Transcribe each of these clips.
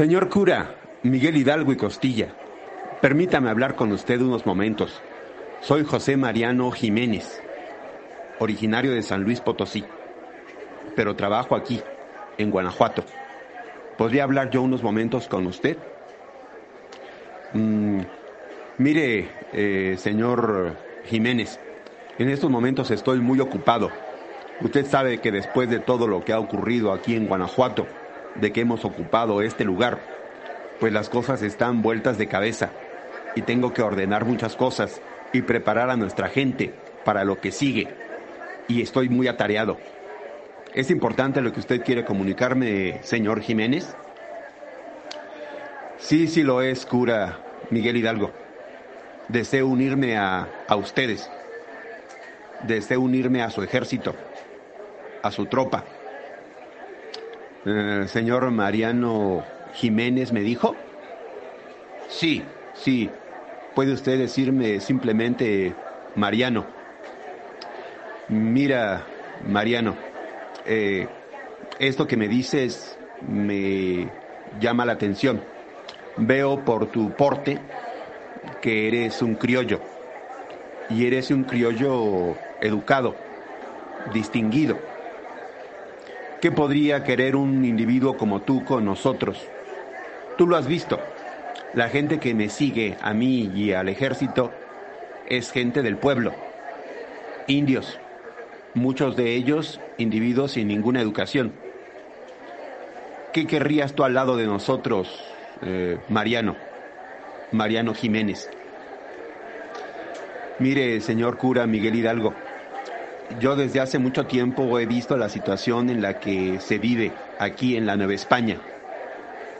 Señor cura, Miguel Hidalgo y Costilla, permítame hablar con usted unos momentos. Soy José Mariano Jiménez, originario de San Luis Potosí, pero trabajo aquí, en Guanajuato. ¿Podría hablar yo unos momentos con usted? Mm, mire, eh, señor Jiménez, en estos momentos estoy muy ocupado. Usted sabe que después de todo lo que ha ocurrido aquí en Guanajuato, de que hemos ocupado este lugar, pues las cosas están vueltas de cabeza y tengo que ordenar muchas cosas y preparar a nuestra gente para lo que sigue. Y estoy muy atareado. ¿Es importante lo que usted quiere comunicarme, señor Jiménez? Sí, sí lo es, cura Miguel Hidalgo. Deseo unirme a, a ustedes. Deseo unirme a su ejército, a su tropa eh, señor Mariano Jiménez me dijo. Sí, sí. Puede usted decirme simplemente Mariano. Mira, Mariano, eh, esto que me dices me llama la atención. Veo por tu porte que eres un criollo y eres un criollo educado, distinguido ¿Qué podría querer un individuo como tú con nosotros? Tú lo has visto. La gente que me sigue a mí y al ejército es gente del pueblo, indios, muchos de ellos individuos sin ninguna educación. ¿Qué querrías tú al lado de nosotros, eh, Mariano? Mariano Jiménez. Mire, señor cura Miguel Hidalgo, yo desde hace mucho tiempo he visto la situación en la que se vive aquí en la Nueva España,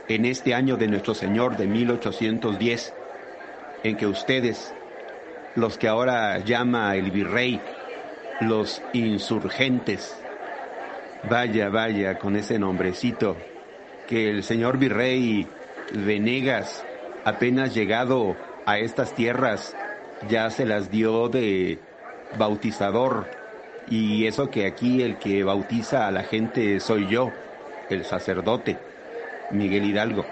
en este año de nuestro Señor de 1810, en que ustedes, los que ahora llama el virrey, los insurgentes, vaya, vaya, con ese nombrecito, que el señor virrey Venegas, apenas llegado a estas tierras, ya se las dio de bautizador y eso que aquí el que bautiza a la gente soy yo, el sacerdote, Miguel Hidalgo.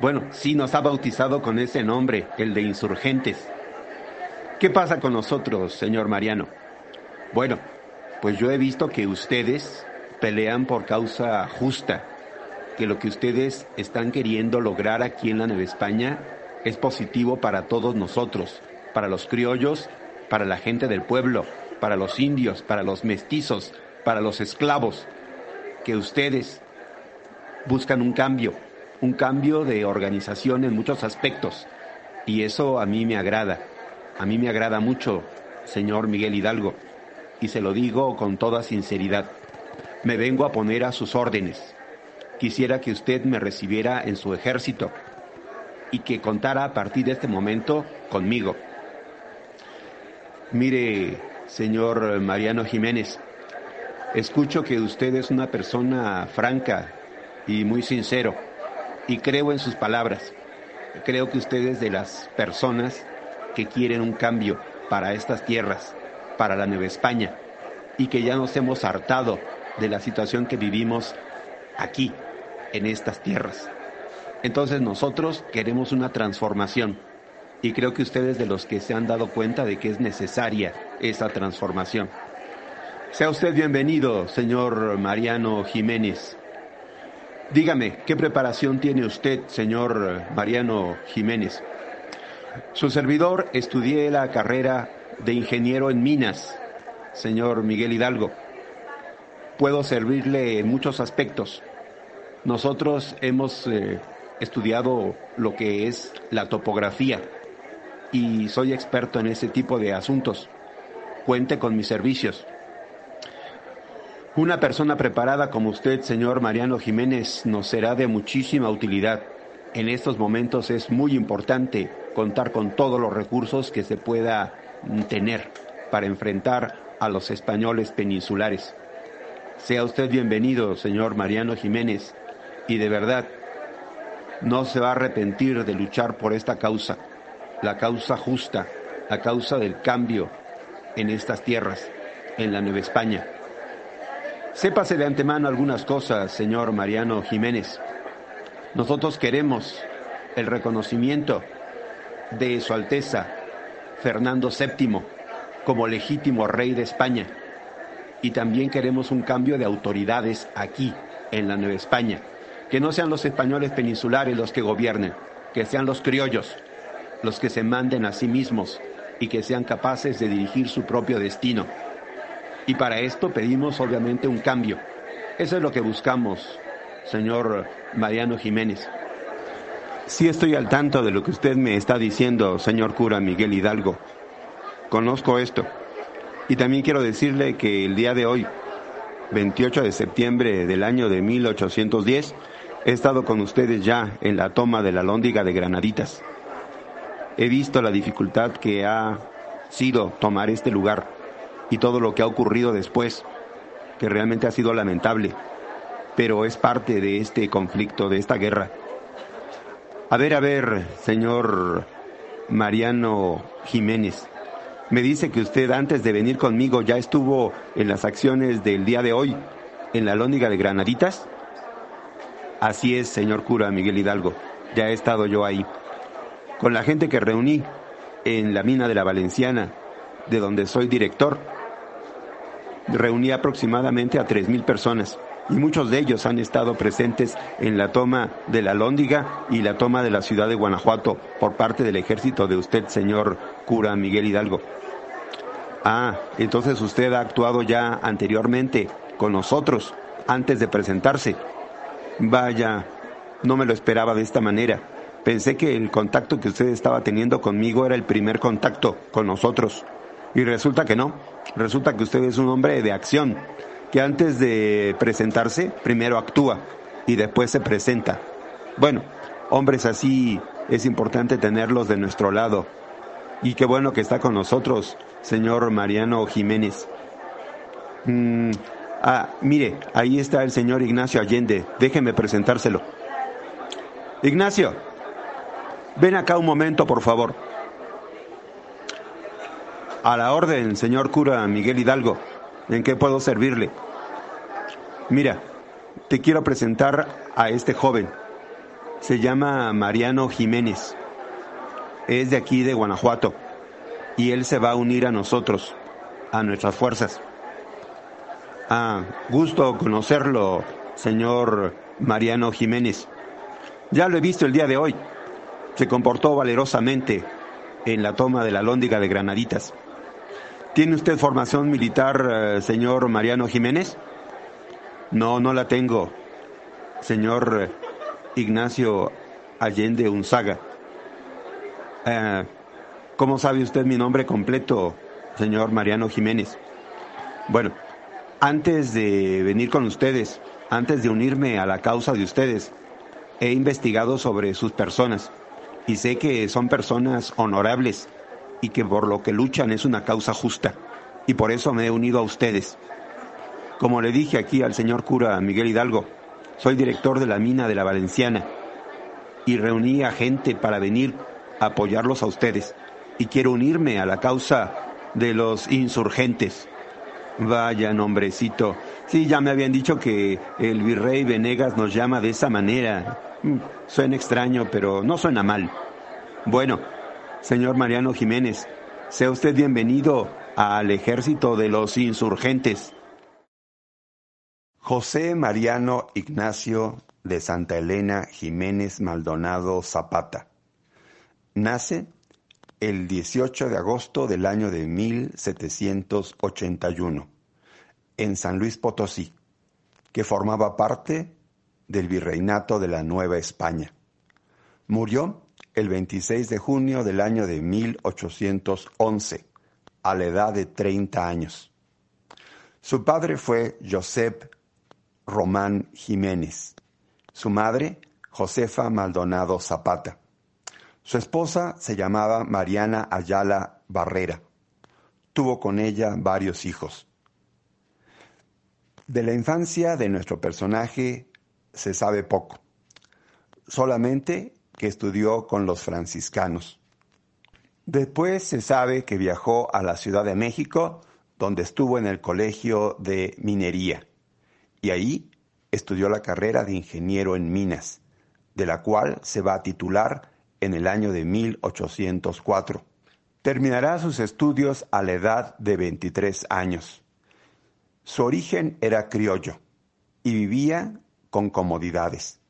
Bueno, sí nos ha bautizado con ese nombre, el de insurgentes. ¿Qué pasa con nosotros, señor Mariano? Bueno, pues yo he visto que ustedes pelean por causa justa, que lo que ustedes están queriendo lograr aquí en la Nueva España es positivo para todos nosotros, para los criollos, para la gente del pueblo, para los indios, para los mestizos, para los esclavos, que ustedes buscan un cambio, un cambio de organización en muchos aspectos. Y eso a mí me agrada, a mí me agrada mucho, señor Miguel Hidalgo, y se lo digo con toda sinceridad. Me vengo a poner a sus órdenes. Quisiera que usted me recibiera en su ejército y que contara a partir de este momento conmigo. Mire, señor Mariano Jiménez. Escucho que usted es una persona franca y muy sincero y creo en sus palabras. Creo que usted es de las personas que quieren un cambio para estas tierras, para la Nueva España y que ya nos hemos hartado de la situación que vivimos aquí, en estas tierras. Entonces nosotros queremos una transformación y creo que ustedes de los que se han dado cuenta de que es necesaria esa transformación. Sea usted bienvenido, señor Mariano Jiménez. Dígame, ¿qué preparación tiene usted, señor Mariano Jiménez? Su servidor estudié la carrera de ingeniero en minas, señor Miguel Hidalgo. Puedo servirle en muchos aspectos. Nosotros hemos eh, estudiado lo que es la topografía y soy experto en ese tipo de asuntos. Cuente con mis servicios. Una persona preparada como usted, señor Mariano Jiménez, nos será de muchísima utilidad. En estos momentos es muy importante contar con todos los recursos que se pueda tener para enfrentar a los españoles peninsulares. Sea usted bienvenido, señor Mariano Jiménez, y de verdad, no se va a arrepentir de luchar por esta causa, la causa justa, la causa del cambio en estas tierras, en la Nueva España. Sépase de antemano algunas cosas, señor Mariano Jiménez. Nosotros queremos el reconocimiento de Su Alteza Fernando VII como legítimo rey de España. Y también queremos un cambio de autoridades aquí, en la Nueva España. Que no sean los españoles peninsulares los que gobiernen, que sean los criollos los que se manden a sí mismos y que sean capaces de dirigir su propio destino. Y para esto pedimos obviamente un cambio. Eso es lo que buscamos, señor Mariano Jiménez. Sí estoy al tanto de lo que usted me está diciendo, señor cura Miguel Hidalgo. Conozco esto. Y también quiero decirle que el día de hoy, 28 de septiembre del año de 1810, he estado con ustedes ya en la toma de la lóndiga de Granaditas. He visto la dificultad que ha sido tomar este lugar y todo lo que ha ocurrido después, que realmente ha sido lamentable, pero es parte de este conflicto, de esta guerra. A ver, a ver, señor Mariano Jiménez, me dice que usted antes de venir conmigo ya estuvo en las acciones del día de hoy, en la lóndiga de Granaditas. Así es, señor cura Miguel Hidalgo, ya he estado yo ahí. Con la gente que reuní en la mina de la Valenciana, de donde soy director, reunía aproximadamente a 3.000 personas y muchos de ellos han estado presentes en la toma de la Lóndiga y la toma de la ciudad de Guanajuato por parte del ejército de usted, señor cura Miguel Hidalgo. Ah, entonces usted ha actuado ya anteriormente con nosotros antes de presentarse. Vaya, no me lo esperaba de esta manera. Pensé que el contacto que usted estaba teniendo conmigo era el primer contacto con nosotros. Y resulta que no. Resulta que usted es un hombre de acción, que antes de presentarse, primero actúa y después se presenta. Bueno, hombres así es importante tenerlos de nuestro lado. Y qué bueno que está con nosotros, señor Mariano Jiménez. Mm, ah, mire, ahí está el señor Ignacio Allende. Déjeme presentárselo. Ignacio, ven acá un momento, por favor. A la orden, señor cura Miguel Hidalgo. ¿En qué puedo servirle? Mira, te quiero presentar a este joven. Se llama Mariano Jiménez. Es de aquí de Guanajuato. Y él se va a unir a nosotros, a nuestras fuerzas. Ah, gusto conocerlo, señor Mariano Jiménez. Ya lo he visto el día de hoy. Se comportó valerosamente en la toma de la lóndiga de Granaditas. ¿Tiene usted formación militar, eh, señor Mariano Jiménez? No, no la tengo, señor eh, Ignacio Allende Unzaga. Eh, ¿Cómo sabe usted mi nombre completo, señor Mariano Jiménez? Bueno, antes de venir con ustedes, antes de unirme a la causa de ustedes, he investigado sobre sus personas y sé que son personas honorables y que por lo que luchan es una causa justa. Y por eso me he unido a ustedes. Como le dije aquí al señor cura Miguel Hidalgo, soy director de la mina de la Valenciana y reuní a gente para venir a apoyarlos a ustedes. Y quiero unirme a la causa de los insurgentes. Vaya nombrecito. Sí, ya me habían dicho que el virrey Venegas nos llama de esa manera. Mm, suena extraño, pero no suena mal. Bueno, Señor Mariano Jiménez, sea usted bienvenido al ejército de los insurgentes. José Mariano Ignacio de Santa Elena Jiménez Maldonado Zapata. Nace el 18 de agosto del año de 1781 en San Luis Potosí, que formaba parte del virreinato de la Nueva España. Murió el 26 de junio del año de 1811, a la edad de 30 años. Su padre fue Josep Román Jiménez, su madre Josefa Maldonado Zapata. Su esposa se llamaba Mariana Ayala Barrera. Tuvo con ella varios hijos. De la infancia de nuestro personaje se sabe poco, solamente que estudió con los franciscanos. Después se sabe que viajó a la Ciudad de México, donde estuvo en el Colegio de Minería y ahí estudió la carrera de ingeniero en minas, de la cual se va a titular en el año de 1804. Terminará sus estudios a la edad de 23 años. Su origen era criollo y vivía con comodidades.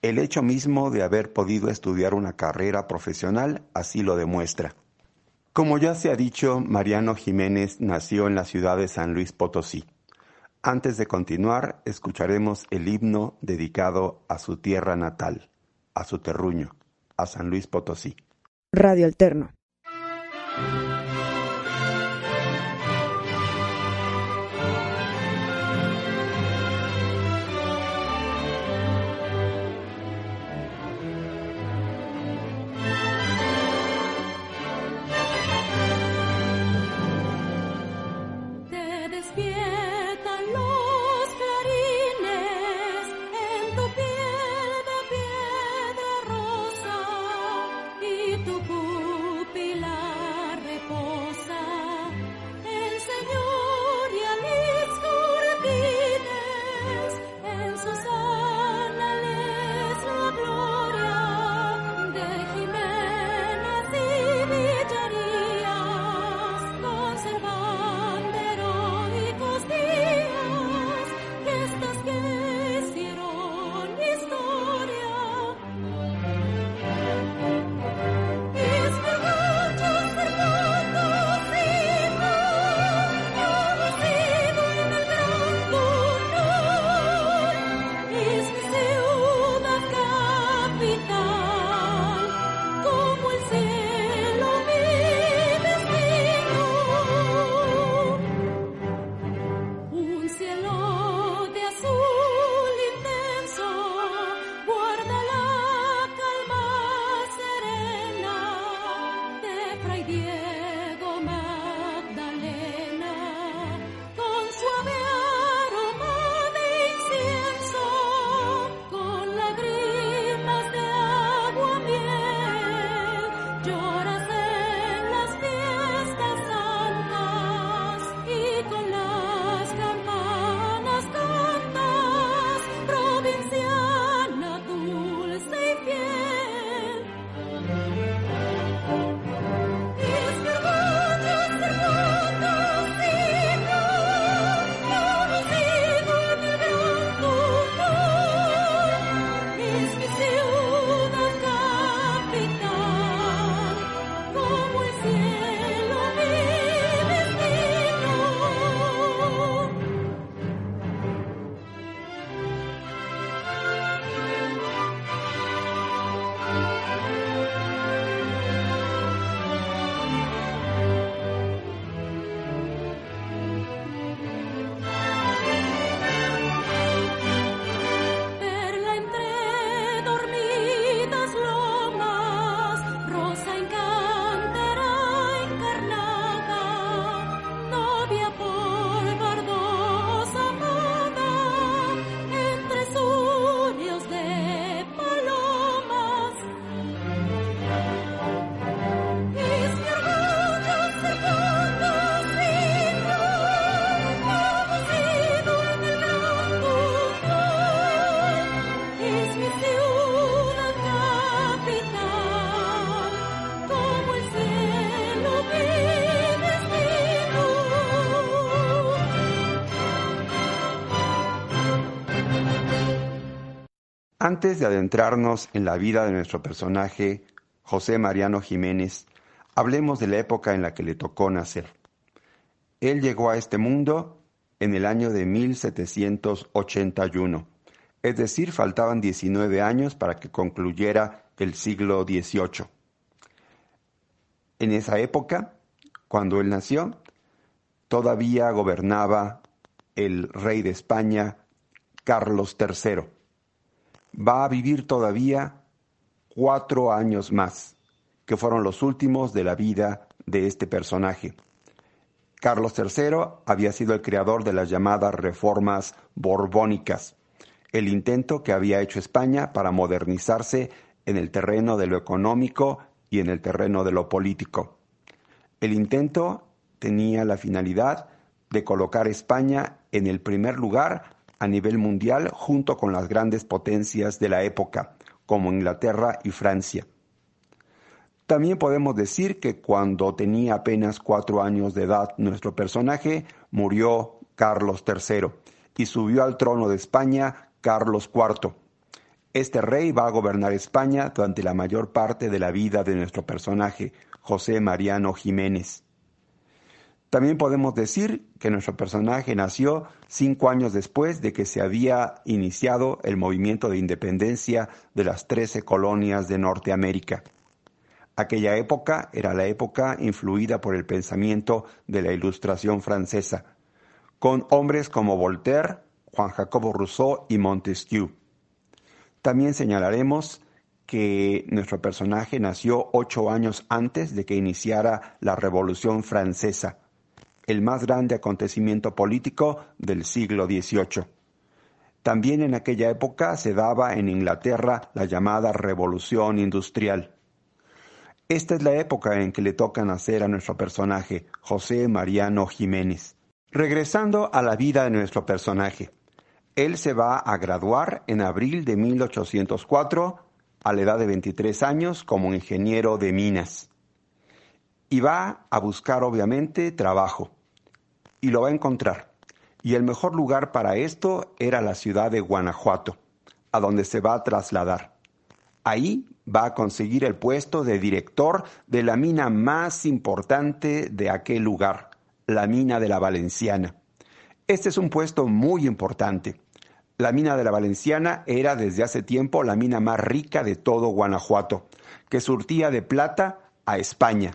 El hecho mismo de haber podido estudiar una carrera profesional así lo demuestra. Como ya se ha dicho, Mariano Jiménez nació en la ciudad de San Luis Potosí. Antes de continuar, escucharemos el himno dedicado a su tierra natal, a su terruño, a San Luis Potosí. Radio Alterno. Antes de adentrarnos en la vida de nuestro personaje, José Mariano Jiménez, hablemos de la época en la que le tocó nacer. Él llegó a este mundo en el año de 1781, es decir, faltaban 19 años para que concluyera el siglo XVIII. En esa época, cuando él nació, todavía gobernaba el rey de España, Carlos III. Va a vivir todavía cuatro años más, que fueron los últimos de la vida de este personaje. Carlos III había sido el creador de las llamadas reformas borbónicas, el intento que había hecho España para modernizarse en el terreno de lo económico y en el terreno de lo político. El intento tenía la finalidad de colocar España en el primer lugar a nivel mundial junto con las grandes potencias de la época, como Inglaterra y Francia. También podemos decir que cuando tenía apenas cuatro años de edad nuestro personaje murió Carlos III y subió al trono de España Carlos IV. Este rey va a gobernar España durante la mayor parte de la vida de nuestro personaje, José Mariano Jiménez. También podemos decir que nuestro personaje nació cinco años después de que se había iniciado el movimiento de independencia de las trece colonias de Norteamérica. Aquella época era la época influida por el pensamiento de la Ilustración francesa, con hombres como Voltaire, Juan Jacobo Rousseau y Montesquieu. También señalaremos que nuestro personaje nació ocho años antes de que iniciara la Revolución Francesa, el más grande acontecimiento político del siglo XVIII. También en aquella época se daba en Inglaterra la llamada Revolución Industrial. Esta es la época en que le toca nacer a nuestro personaje, José Mariano Jiménez. Regresando a la vida de nuestro personaje, él se va a graduar en abril de 1804 a la edad de 23 años como ingeniero de minas. Y va a buscar obviamente trabajo y lo va a encontrar. Y el mejor lugar para esto era la ciudad de Guanajuato, a donde se va a trasladar. Ahí va a conseguir el puesto de director de la mina más importante de aquel lugar, la mina de la Valenciana. Este es un puesto muy importante. La mina de la Valenciana era desde hace tiempo la mina más rica de todo Guanajuato, que surtía de plata a España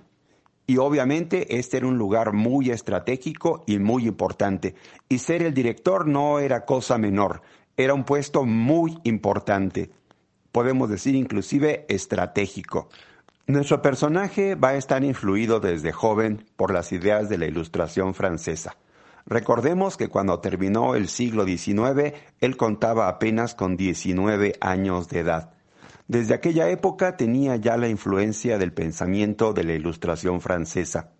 y obviamente este era un lugar muy estratégico y muy importante. Y ser el director no era cosa menor, era un puesto muy importante. Podemos decir inclusive estratégico. Nuestro personaje va a estar influido desde joven por las ideas de la Ilustración francesa. Recordemos que cuando terminó el siglo XIX, él contaba apenas con 19 años de edad. Desde aquella época tenía ya la influencia del pensamiento de la Ilustración francesa.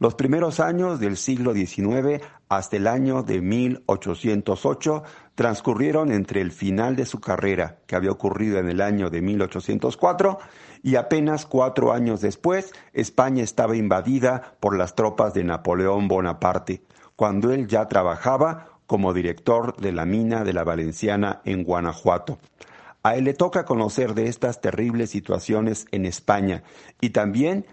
Los primeros años del siglo XIX hasta el año de 1808 transcurrieron entre el final de su carrera, que había ocurrido en el año de 1804, y apenas cuatro años después España estaba invadida por las tropas de Napoleón Bonaparte, cuando él ya trabajaba como director de la mina de la Valenciana en Guanajuato. A él le toca conocer de estas terribles situaciones en España y también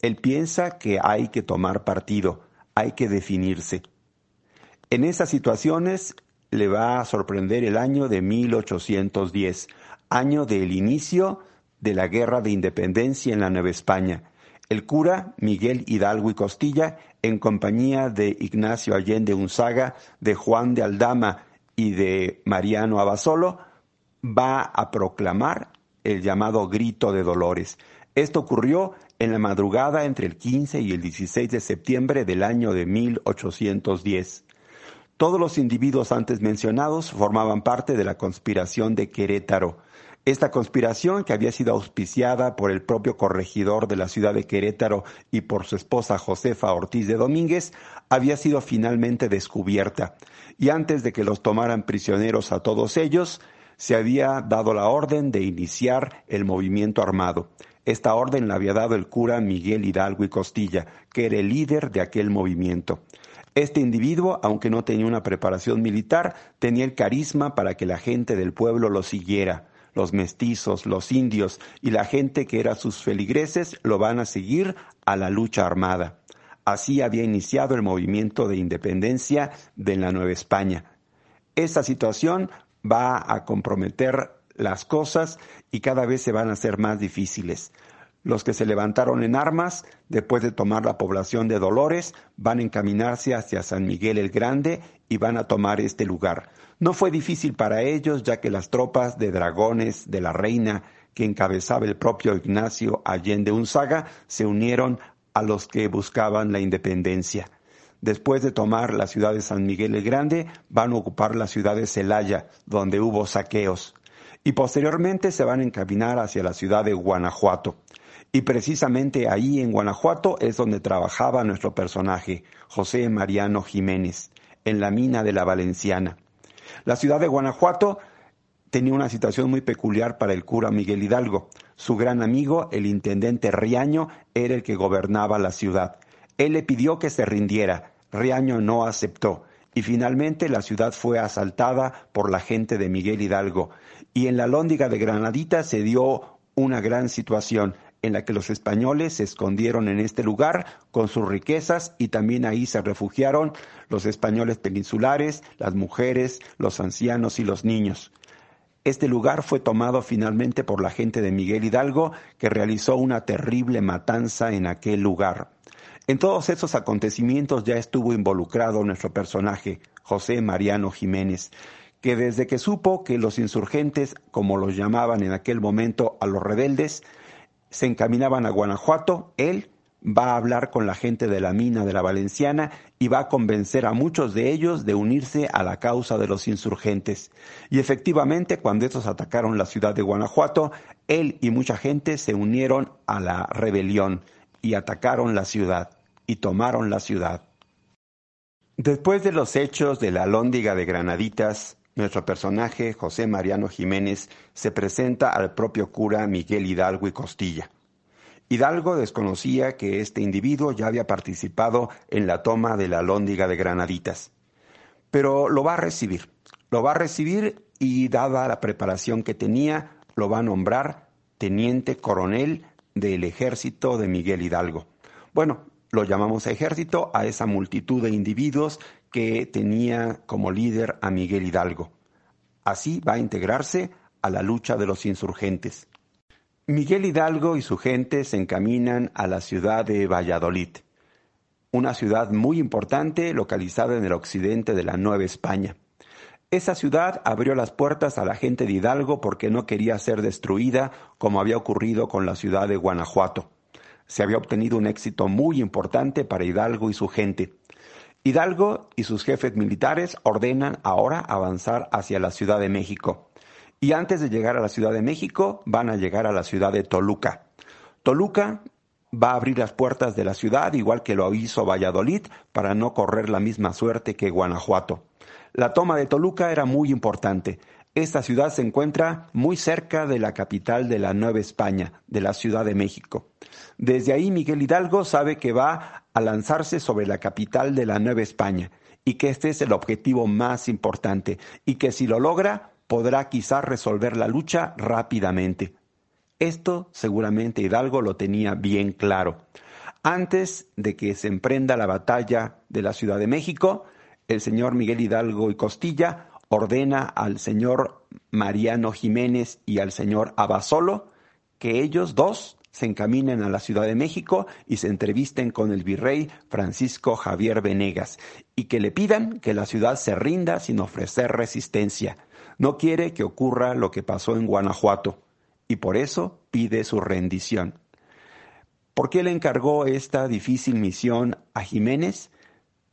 él piensa que hay que tomar partido, hay que definirse. En esas situaciones le va a sorprender el año de 1810, año del inicio de la Guerra de Independencia en la Nueva España. El cura Miguel Hidalgo y Costilla, en compañía de Ignacio Allende Unzaga, de Juan de Aldama y de Mariano Abasolo, va a proclamar el llamado grito de dolores. Esto ocurrió en la madrugada entre el 15 y el 16 de septiembre del año de 1810. Todos los individuos antes mencionados formaban parte de la conspiración de Querétaro. Esta conspiración, que había sido auspiciada por el propio corregidor de la ciudad de Querétaro y por su esposa Josefa Ortiz de Domínguez, había sido finalmente descubierta. Y antes de que los tomaran prisioneros a todos ellos, se había dado la orden de iniciar el movimiento armado. Esta orden la había dado el cura Miguel Hidalgo y Costilla, que era el líder de aquel movimiento. Este individuo, aunque no tenía una preparación militar, tenía el carisma para que la gente del pueblo lo siguiera. los mestizos, los indios y la gente que era sus feligreses lo van a seguir a la lucha armada. Así había iniciado el movimiento de independencia de la Nueva España. Esta situación va a comprometer las cosas y cada vez se van a hacer más difíciles. Los que se levantaron en armas, después de tomar la población de Dolores, van a encaminarse hacia San Miguel el Grande y van a tomar este lugar. No fue difícil para ellos, ya que las tropas de dragones de la reina que encabezaba el propio Ignacio Allende Unzaga se unieron a los que buscaban la independencia. Después de tomar la ciudad de San Miguel el Grande, van a ocupar la ciudad de Celaya, donde hubo saqueos. Y posteriormente se van a encaminar hacia la ciudad de Guanajuato. Y precisamente ahí en Guanajuato es donde trabajaba nuestro personaje, José Mariano Jiménez, en la mina de la Valenciana. La ciudad de Guanajuato tenía una situación muy peculiar para el cura Miguel Hidalgo. Su gran amigo, el intendente Riaño, era el que gobernaba la ciudad. Él le pidió que se rindiera. Riaño no aceptó. Y finalmente la ciudad fue asaltada por la gente de Miguel Hidalgo. Y en la lóndiga de Granadita se dio una gran situación en la que los españoles se escondieron en este lugar con sus riquezas y también ahí se refugiaron los españoles peninsulares, las mujeres, los ancianos y los niños. Este lugar fue tomado finalmente por la gente de Miguel Hidalgo, que realizó una terrible matanza en aquel lugar. En todos esos acontecimientos ya estuvo involucrado nuestro personaje, José Mariano Jiménez, que desde que supo que los insurgentes, como los llamaban en aquel momento a los rebeldes, se encaminaban a Guanajuato, él va a hablar con la gente de la mina de la Valenciana y va a convencer a muchos de ellos de unirse a la causa de los insurgentes. Y efectivamente, cuando estos atacaron la ciudad de Guanajuato, él y mucha gente se unieron a la rebelión y atacaron la ciudad y tomaron la ciudad. Después de los hechos de la Lóndiga de Granaditas, nuestro personaje, José Mariano Jiménez, se presenta al propio cura Miguel Hidalgo y Costilla. Hidalgo desconocía que este individuo ya había participado en la toma de la Lóndiga de Granaditas, pero lo va a recibir. Lo va a recibir y dada la preparación que tenía, lo va a nombrar teniente coronel del ejército de Miguel Hidalgo. Bueno, lo llamamos ejército a esa multitud de individuos que tenía como líder a Miguel Hidalgo. Así va a integrarse a la lucha de los insurgentes. Miguel Hidalgo y su gente se encaminan a la ciudad de Valladolid, una ciudad muy importante localizada en el occidente de la Nueva España. Esa ciudad abrió las puertas a la gente de Hidalgo porque no quería ser destruida como había ocurrido con la ciudad de Guanajuato. Se había obtenido un éxito muy importante para Hidalgo y su gente. Hidalgo y sus jefes militares ordenan ahora avanzar hacia la Ciudad de México. Y antes de llegar a la Ciudad de México, van a llegar a la ciudad de Toluca. Toluca va a abrir las puertas de la ciudad, igual que lo hizo Valladolid, para no correr la misma suerte que Guanajuato. La toma de Toluca era muy importante. Esta ciudad se encuentra muy cerca de la capital de la Nueva España, de la Ciudad de México. Desde ahí Miguel Hidalgo sabe que va a lanzarse sobre la capital de la Nueva España y que este es el objetivo más importante y que si lo logra podrá quizás resolver la lucha rápidamente. Esto seguramente Hidalgo lo tenía bien claro. Antes de que se emprenda la batalla de la Ciudad de México, el señor Miguel Hidalgo y Costilla ordena al señor Mariano Jiménez y al señor Abasolo que ellos dos se encaminen a la Ciudad de México y se entrevisten con el virrey Francisco Javier Venegas y que le pidan que la ciudad se rinda sin ofrecer resistencia. No quiere que ocurra lo que pasó en Guanajuato y por eso pide su rendición. ¿Por qué le encargó esta difícil misión a Jiménez?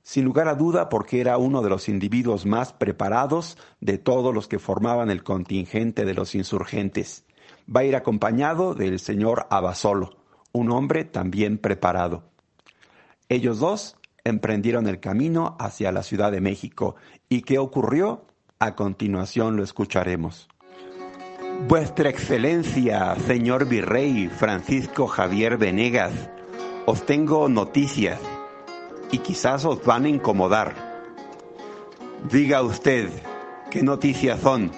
Sin lugar a duda porque era uno de los individuos más preparados de todos los que formaban el contingente de los insurgentes va a ir acompañado del señor Abasolo, un hombre también preparado. Ellos dos emprendieron el camino hacia la Ciudad de México. ¿Y qué ocurrió? A continuación lo escucharemos. Vuestra Excelencia, señor Virrey Francisco Javier Venegas, os tengo noticias y quizás os van a incomodar. Diga usted, ¿qué noticias son?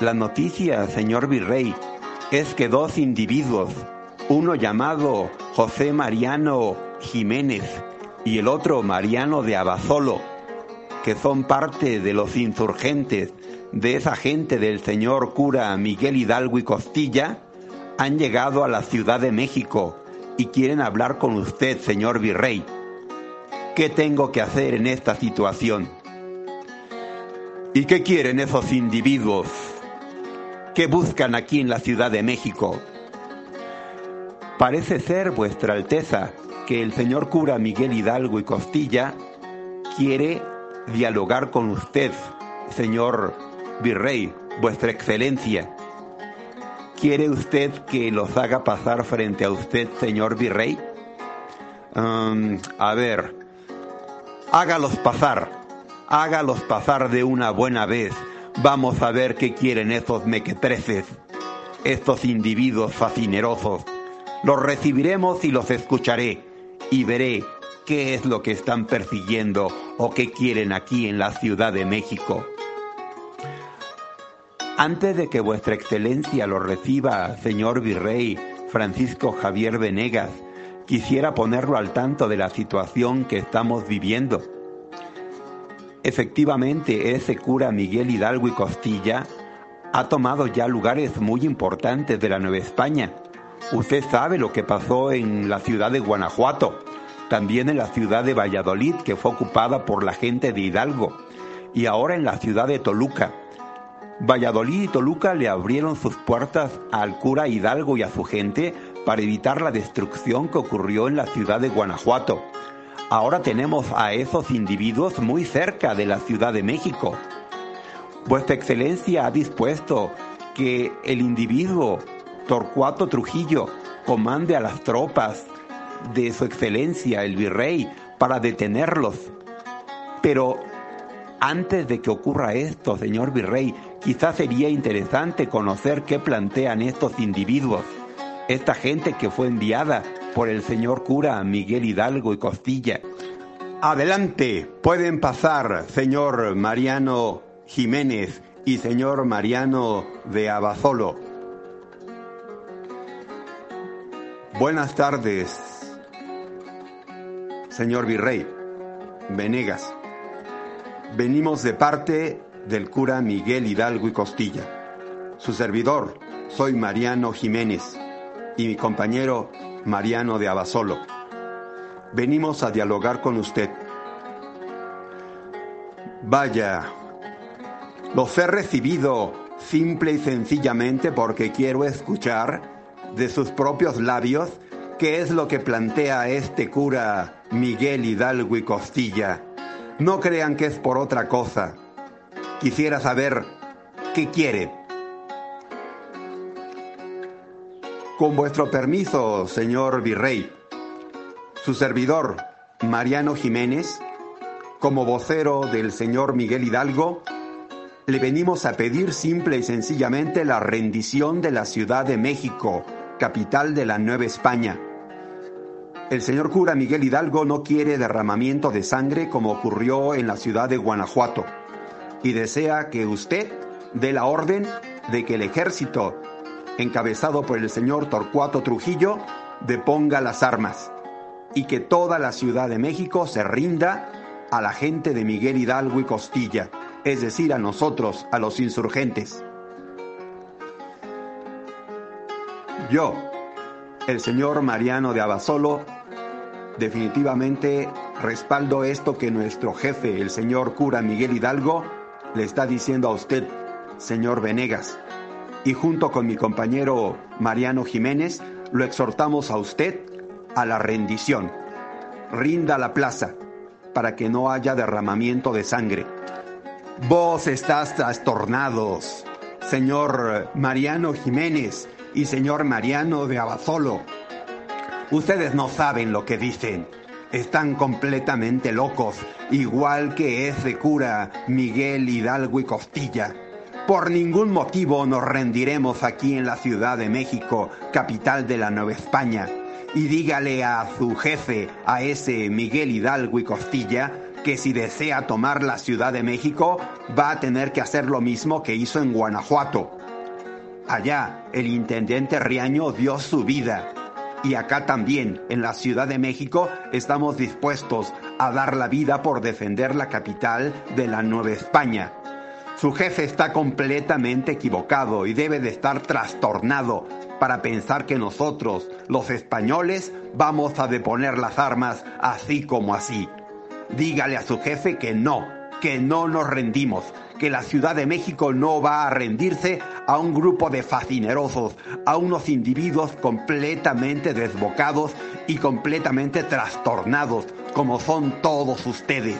La noticia, señor virrey, es que dos individuos, uno llamado José Mariano Jiménez y el otro Mariano de Abasolo, que son parte de los insurgentes de esa gente del señor cura Miguel Hidalgo y Costilla, han llegado a la Ciudad de México y quieren hablar con usted, señor virrey. ¿Qué tengo que hacer en esta situación? ¿Y qué quieren esos individuos? ¿Qué buscan aquí en la Ciudad de México? Parece ser, Vuestra Alteza, que el señor cura Miguel Hidalgo y Costilla quiere dialogar con usted, señor virrey, Vuestra Excelencia. ¿Quiere usted que los haga pasar frente a usted, señor virrey? Um, a ver, hágalos pasar, hágalos pasar de una buena vez Vamos a ver qué quieren estos mequetreces, estos individuos fascinerosos. Los recibiremos y los escucharé y veré qué es lo que están persiguiendo o qué quieren aquí en la Ciudad de México. Antes de que vuestra excelencia lo reciba, señor virrey Francisco Javier Venegas, quisiera ponerlo al tanto de la situación que estamos viviendo. Efectivamente, ese cura Miguel Hidalgo y Costilla ha tomado ya lugares muy importantes de la Nueva España. Usted sabe lo que pasó en la ciudad de Guanajuato, también en la ciudad de Valladolid, que fue ocupada por la gente de Hidalgo, y ahora en la ciudad de Toluca. Valladolid y Toluca le abrieron sus puertas al cura Hidalgo y a su gente para evitar la destrucción que ocurrió en la ciudad de Guanajuato. Ahora tenemos a esos individuos muy cerca de la Ciudad de México. Vuestra Excelencia ha dispuesto que el individuo Torcuato Trujillo comande a las tropas de su Excelencia, el Virrey, para detenerlos. Pero antes de que ocurra esto, señor Virrey, quizás sería interesante conocer qué plantean estos individuos, esta gente que fue enviada por el señor cura Miguel Hidalgo y Costilla. Adelante, pueden pasar, señor Mariano Jiménez y señor Mariano de Abasolo. Buenas tardes, señor virrey Venegas. Venimos de parte del cura Miguel Hidalgo y Costilla. Su servidor, soy Mariano Jiménez y mi compañero Mariano de Abasolo. Venimos a dialogar con usted. Vaya, los he recibido simple y sencillamente porque quiero escuchar de sus propios labios qué es lo que plantea este cura Miguel Hidalgo y Costilla. No crean que es por otra cosa. Quisiera saber qué quiere. Con vuestro permiso, señor virrey, su servidor, Mariano Jiménez, como vocero del señor Miguel Hidalgo, le venimos a pedir simple y sencillamente la rendición de la Ciudad de México, capital de la Nueva España. El señor cura Miguel Hidalgo no quiere derramamiento de sangre como ocurrió en la ciudad de Guanajuato y desea que usted dé la orden de que el ejército encabezado por el señor Torcuato Trujillo, deponga las armas y que toda la Ciudad de México se rinda a la gente de Miguel Hidalgo y Costilla, es decir, a nosotros, a los insurgentes. Yo, el señor Mariano de Abasolo, definitivamente respaldo esto que nuestro jefe, el señor cura Miguel Hidalgo, le está diciendo a usted, señor Venegas y junto con mi compañero Mariano Jiménez lo exhortamos a usted a la rendición. Rinda la plaza para que no haya derramamiento de sangre. Vos estás trastornados, señor Mariano Jiménez y señor Mariano de Abasolo. Ustedes no saben lo que dicen. Están completamente locos, igual que ese cura Miguel Hidalgo y Costilla. Por ningún motivo nos rendiremos aquí en la Ciudad de México, capital de la Nueva España. Y dígale a su jefe, a ese Miguel Hidalgo y Costilla, que si desea tomar la Ciudad de México va a tener que hacer lo mismo que hizo en Guanajuato. Allá el intendente Riaño dio su vida y acá también, en la Ciudad de México, estamos dispuestos a dar la vida por defender la capital de la Nueva España. Su jefe está completamente equivocado y debe de estar trastornado para pensar que nosotros, los españoles, vamos a deponer las armas así como así. Dígale a su jefe que no, que no nos rendimos, que la Ciudad de México no va a rendirse a un grupo de fascinerosos, a unos individuos completamente desbocados y completamente trastornados, como son todos ustedes.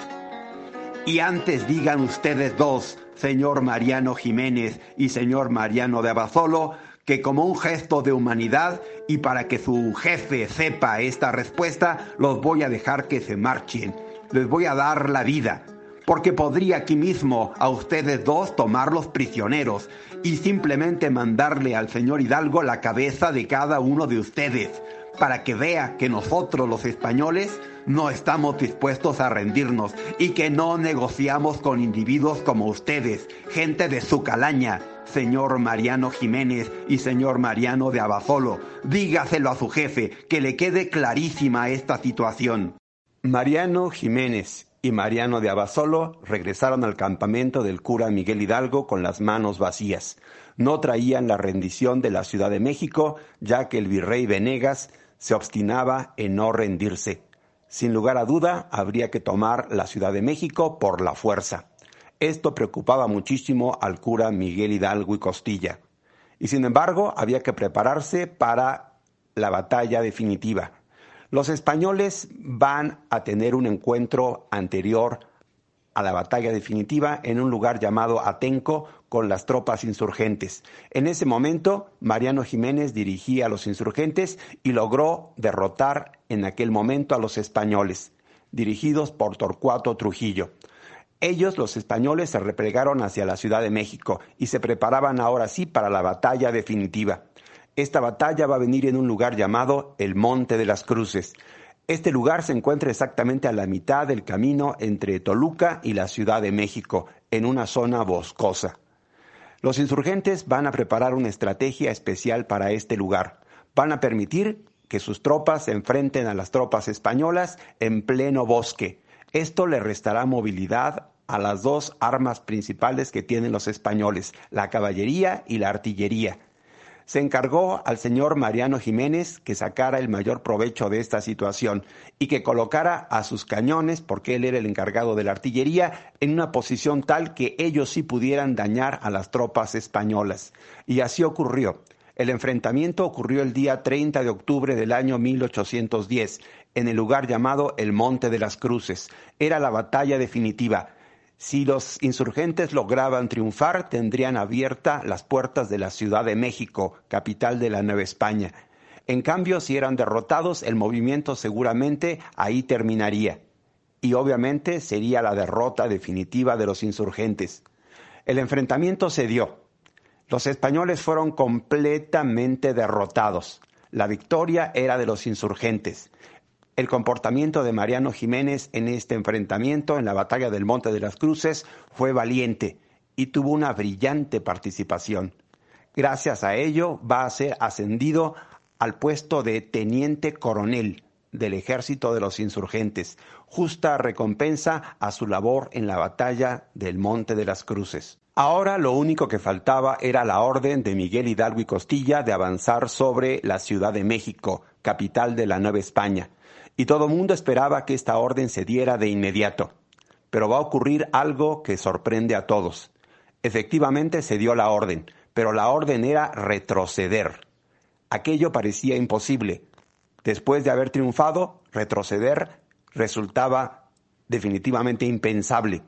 Y antes digan ustedes dos, señor Mariano Jiménez y señor Mariano de Abasolo, que como un gesto de humanidad y para que su jefe sepa esta respuesta, los voy a dejar que se marchen. Les voy a dar la vida, porque podría aquí mismo a ustedes dos tomarlos prisioneros y simplemente mandarle al señor Hidalgo la cabeza de cada uno de ustedes, para que vea que nosotros los españoles no estamos dispuestos a rendirnos y que no negociamos con individuos como ustedes, gente de su calaña, señor Mariano Jiménez y señor Mariano de Abasolo. Dígaselo a su jefe, que le quede clarísima esta situación. Mariano Jiménez y Mariano de Abasolo regresaron al campamento del cura Miguel Hidalgo con las manos vacías. No traían la rendición de la Ciudad de México, ya que el virrey Venegas se obstinaba en no rendirse. Sin lugar a duda, habría que tomar la Ciudad de México por la fuerza. Esto preocupaba muchísimo al cura Miguel Hidalgo y Costilla. Y sin embargo, había que prepararse para la batalla definitiva. Los españoles van a tener un encuentro anterior a la batalla definitiva en un lugar llamado Atenco con las tropas insurgentes. En ese momento, Mariano Jiménez dirigía a los insurgentes y logró derrotar en aquel momento a los españoles, dirigidos por Torcuato Trujillo. Ellos, los españoles, se replegaron hacia la Ciudad de México y se preparaban ahora sí para la batalla definitiva. Esta batalla va a venir en un lugar llamado el Monte de las Cruces. Este lugar se encuentra exactamente a la mitad del camino entre Toluca y la Ciudad de México, en una zona boscosa. Los insurgentes van a preparar una estrategia especial para este lugar. Van a permitir que sus tropas se enfrenten a las tropas españolas en pleno bosque. Esto le restará movilidad a las dos armas principales que tienen los españoles, la caballería y la artillería se encargó al señor Mariano Jiménez que sacara el mayor provecho de esta situación y que colocara a sus cañones, porque él era el encargado de la artillería, en una posición tal que ellos sí pudieran dañar a las tropas españolas. Y así ocurrió. El enfrentamiento ocurrió el día 30 de octubre del año 1810 en el lugar llamado el Monte de las Cruces. Era la batalla definitiva si los insurgentes lograban triunfar, tendrían abiertas las puertas de la Ciudad de México, capital de la Nueva España. En cambio, si eran derrotados, el movimiento seguramente ahí terminaría. Y obviamente sería la derrota definitiva de los insurgentes. El enfrentamiento se dio. Los españoles fueron completamente derrotados. La victoria era de los insurgentes. El comportamiento de Mariano Jiménez en este enfrentamiento en la batalla del Monte de las Cruces fue valiente y tuvo una brillante participación. Gracias a ello va a ser ascendido al puesto de teniente coronel del ejército de los insurgentes, justa recompensa a su labor en la batalla del Monte de las Cruces. Ahora lo único que faltaba era la orden de Miguel Hidalgo y Costilla de avanzar sobre la Ciudad de México, capital de la Nueva España y todo el mundo esperaba que esta orden se diera de inmediato. Pero va a ocurrir algo que sorprende a todos. Efectivamente se dio la orden, pero la orden era retroceder. Aquello parecía imposible. Después de haber triunfado, retroceder resultaba definitivamente impensable.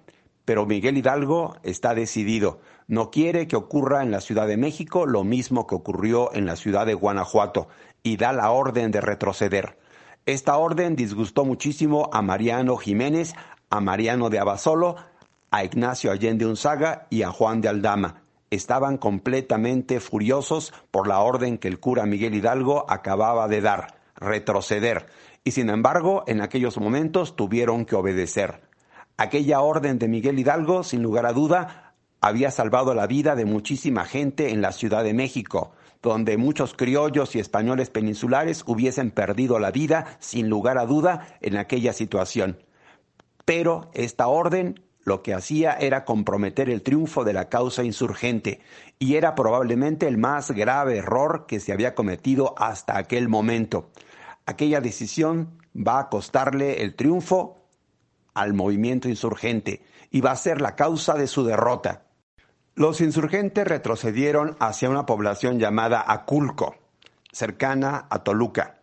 Pero Miguel Hidalgo está decidido. No quiere que ocurra en la Ciudad de México lo mismo que ocurrió en la ciudad de Guanajuato y da la orden de retroceder. Esta orden disgustó muchísimo a Mariano Jiménez, a Mariano de Abasolo, a Ignacio Allende Unzaga y a Juan de Aldama. Estaban completamente furiosos por la orden que el cura Miguel Hidalgo acababa de dar, retroceder, y sin embargo en aquellos momentos tuvieron que obedecer. Aquella orden de Miguel Hidalgo, sin lugar a duda, había salvado la vida de muchísima gente en la Ciudad de México, donde muchos criollos y españoles peninsulares hubiesen perdido la vida, sin lugar a duda, en aquella situación. Pero esta orden lo que hacía era comprometer el triunfo de la causa insurgente, y era probablemente el más grave error que se había cometido hasta aquel momento. Aquella decisión va a costarle el triunfo al movimiento insurgente y va a ser la causa de su derrota. Los insurgentes retrocedieron hacia una población llamada Aculco, cercana a Toluca.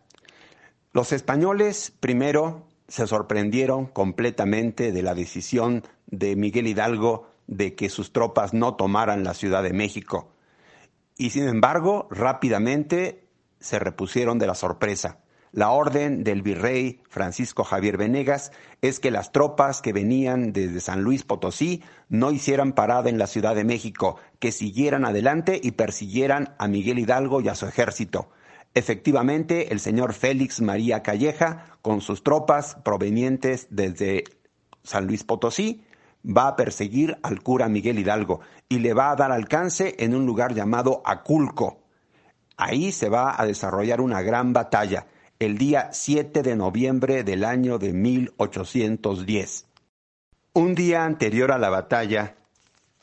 Los españoles primero se sorprendieron completamente de la decisión de Miguel Hidalgo de que sus tropas no tomaran la Ciudad de México. Y sin embargo, rápidamente se repusieron de la sorpresa. La orden del virrey Francisco Javier Venegas es que las tropas que venían desde San Luis Potosí no hicieran parada en la Ciudad de México, que siguieran adelante y persiguieran a Miguel Hidalgo y a su ejército. Efectivamente, el señor Félix María Calleja, con sus tropas provenientes desde San Luis Potosí, va a perseguir al cura Miguel Hidalgo y le va a dar alcance en un lugar llamado Aculco. Ahí se va a desarrollar una gran batalla el día 7 de noviembre del año de 1810. Un día anterior a la batalla,